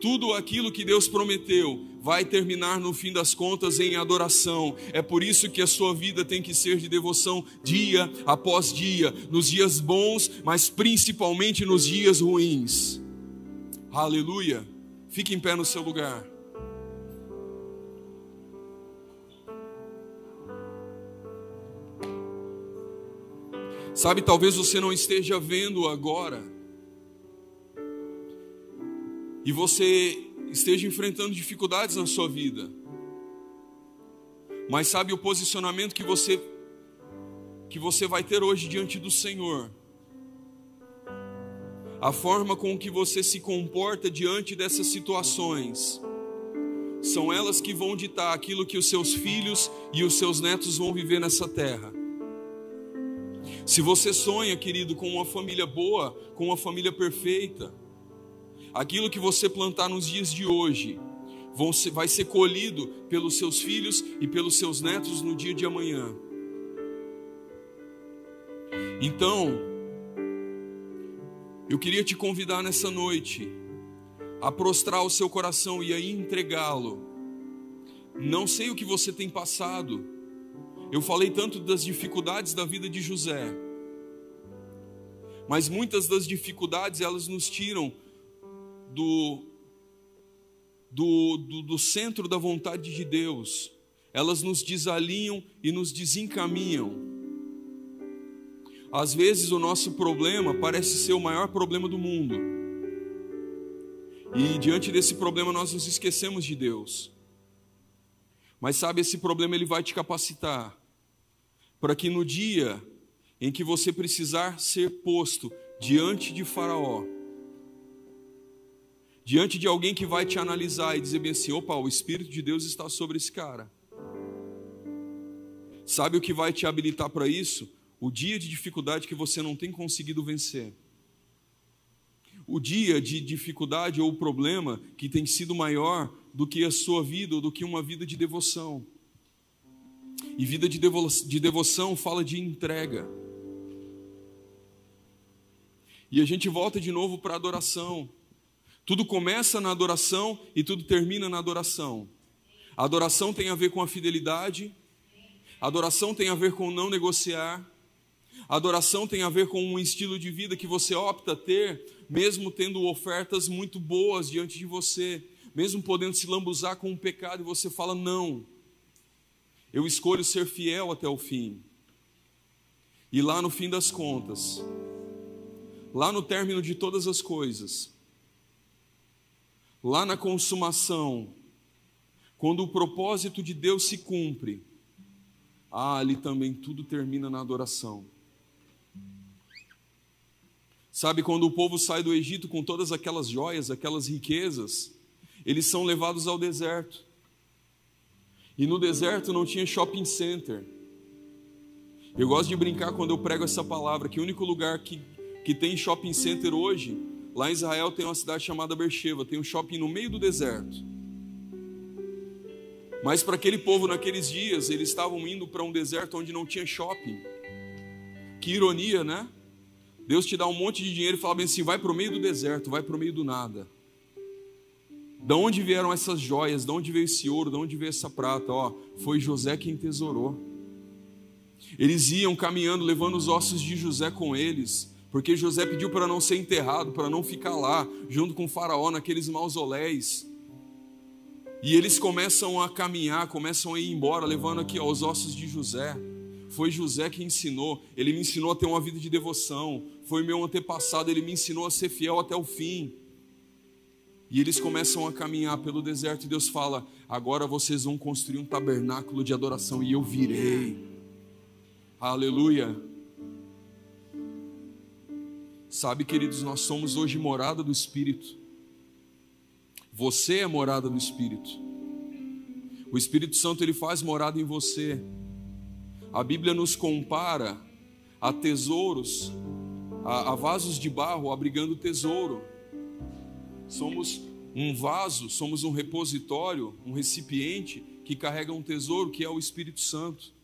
tudo aquilo que Deus prometeu, vai terminar no fim das contas em adoração. É por isso que a sua vida tem que ser de devoção dia após dia, nos dias bons, mas principalmente nos dias ruins. Aleluia. Fique em pé no seu lugar. Sabe, talvez você não esteja vendo agora, e você esteja enfrentando dificuldades na sua vida. Mas sabe o posicionamento que você que você vai ter hoje diante do Senhor? A forma com que você se comporta diante dessas situações são elas que vão ditar aquilo que os seus filhos e os seus netos vão viver nessa terra. Se você sonha, querido, com uma família boa, com uma família perfeita, aquilo que você plantar nos dias de hoje vai ser colhido pelos seus filhos e pelos seus netos no dia de amanhã. Então, eu queria te convidar nessa noite a prostrar o seu coração e a entregá-lo. Não sei o que você tem passado. Eu falei tanto das dificuldades da vida de José. Mas muitas das dificuldades elas nos tiram do, do, do, do centro da vontade de Deus. Elas nos desalinham e nos desencaminham. Às vezes o nosso problema parece ser o maior problema do mundo. E diante desse problema nós nos esquecemos de Deus. Mas sabe, esse problema ele vai te capacitar para que no dia em que você precisar ser posto diante de Faraó, diante de alguém que vai te analisar e dizer bem assim: opa, o Espírito de Deus está sobre esse cara. Sabe o que vai te habilitar para isso? o dia de dificuldade que você não tem conseguido vencer, o dia de dificuldade ou problema que tem sido maior do que a sua vida ou do que uma vida de devoção. E vida de, devo de devoção fala de entrega. E a gente volta de novo para a adoração. Tudo começa na adoração e tudo termina na adoração. A adoração tem a ver com a fidelidade, a adoração tem a ver com não negociar, Adoração tem a ver com um estilo de vida que você opta ter, mesmo tendo ofertas muito boas diante de você, mesmo podendo se lambuzar com um pecado, e você fala: não, eu escolho ser fiel até o fim. E lá no fim das contas, lá no término de todas as coisas, lá na consumação, quando o propósito de Deus se cumpre, ah, ali também tudo termina na adoração. Sabe, quando o povo sai do Egito com todas aquelas joias, aquelas riquezas, eles são levados ao deserto. E no deserto não tinha shopping center. Eu gosto de brincar quando eu prego essa palavra, que o único lugar que, que tem shopping center hoje, lá em Israel tem uma cidade chamada Beersheba, tem um shopping no meio do deserto. Mas para aquele povo naqueles dias, eles estavam indo para um deserto onde não tinha shopping. Que ironia, né? Deus te dá um monte de dinheiro e fala bem assim: vai para o meio do deserto, vai para o meio do nada. Da onde vieram essas joias? De onde veio esse ouro? De onde veio essa prata? Ó, foi José quem tesourou. Eles iam caminhando, levando os ossos de José com eles, porque José pediu para não ser enterrado, para não ficar lá, junto com Faraó, naqueles mausoléus. E eles começam a caminhar, começam a ir embora, levando aqui ó, os ossos de José. Foi José que ensinou, ele me ensinou a ter uma vida de devoção. Foi meu antepassado, ele me ensinou a ser fiel até o fim. E eles começam a caminhar pelo deserto e Deus fala: Agora vocês vão construir um tabernáculo de adoração e eu virei. Aleluia. Sabe, queridos, nós somos hoje morada do Espírito. Você é morada do Espírito. O Espírito Santo ele faz morada em você. A Bíblia nos compara a tesouros, a, a vasos de barro abrigando tesouro. Somos um vaso, somos um repositório, um recipiente que carrega um tesouro que é o Espírito Santo.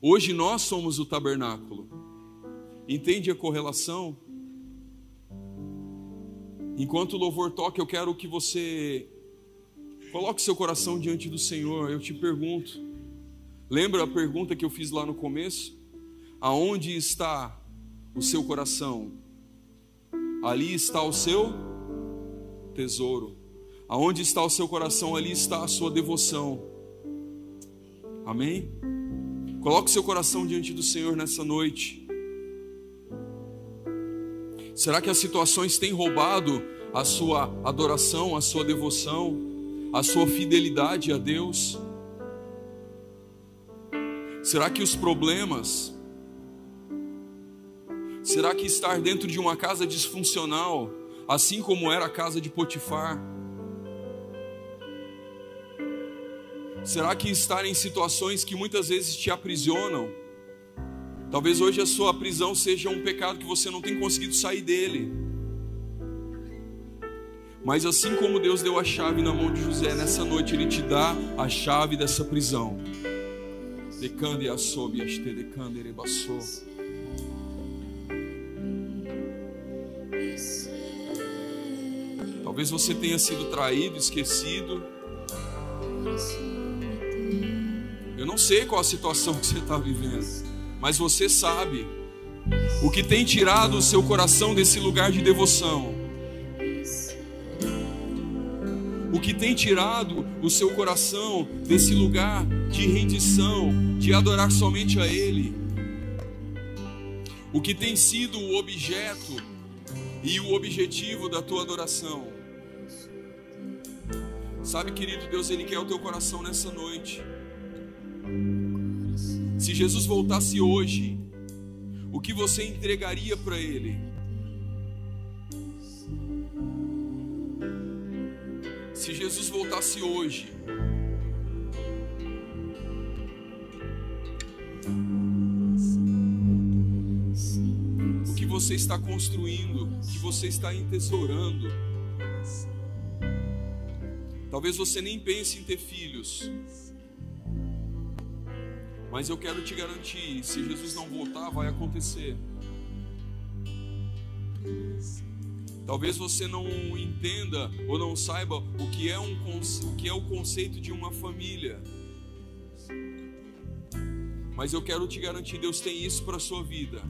Hoje nós somos o tabernáculo. Entende a correlação? Enquanto o louvor toca, eu quero que você coloque seu coração diante do Senhor. Eu te pergunto: Lembra a pergunta que eu fiz lá no começo? Aonde está o seu coração? Ali está o seu tesouro. Aonde está o seu coração? Ali está a sua devoção. Amém? Coloque seu coração diante do Senhor nessa noite. Será que as situações têm roubado a sua adoração, a sua devoção, a sua fidelidade a Deus? Será que os problemas, será que estar dentro de uma casa disfuncional, assim como era a casa de Potifar, será que estar em situações que muitas vezes te aprisionam, talvez hoje a sua prisão seja um pecado que você não tem conseguido sair dele, mas assim como Deus deu a chave na mão de José, nessa noite Ele te dá a chave dessa prisão. Decande a sob este decande rebassou. Talvez você tenha sido traído, esquecido. Eu não sei qual a situação que você está vivendo, mas você sabe o que tem tirado o seu coração desse lugar de devoção o que tem tirado o seu coração desse lugar de rendição, de adorar somente a Ele, o que tem sido o objeto e o objetivo da tua adoração. Sabe, querido Deus, Ele quer o teu coração nessa noite. Se Jesus voltasse hoje, o que você entregaria para Ele? Se Jesus voltasse hoje, o que você está construindo, o que você está entesourando, talvez você nem pense em ter filhos, mas eu quero te garantir: se Jesus não voltar, vai acontecer. Talvez você não entenda ou não saiba o que é, um, o, que é o conceito de uma família. Mas eu quero te garantir, Deus tem isso para a sua vida.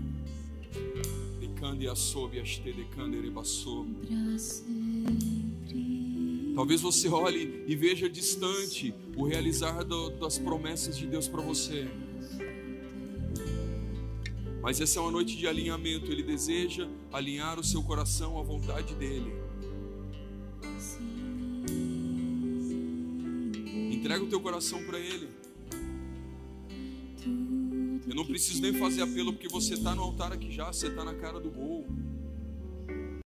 Talvez você olhe e veja distante o realizar do, das promessas de Deus para você. Mas essa é uma noite de alinhamento. Ele deseja alinhar o seu coração à vontade dele. Entrega o teu coração para ele. Eu não preciso nem fazer apelo porque você está no altar aqui já, você está na cara do gol.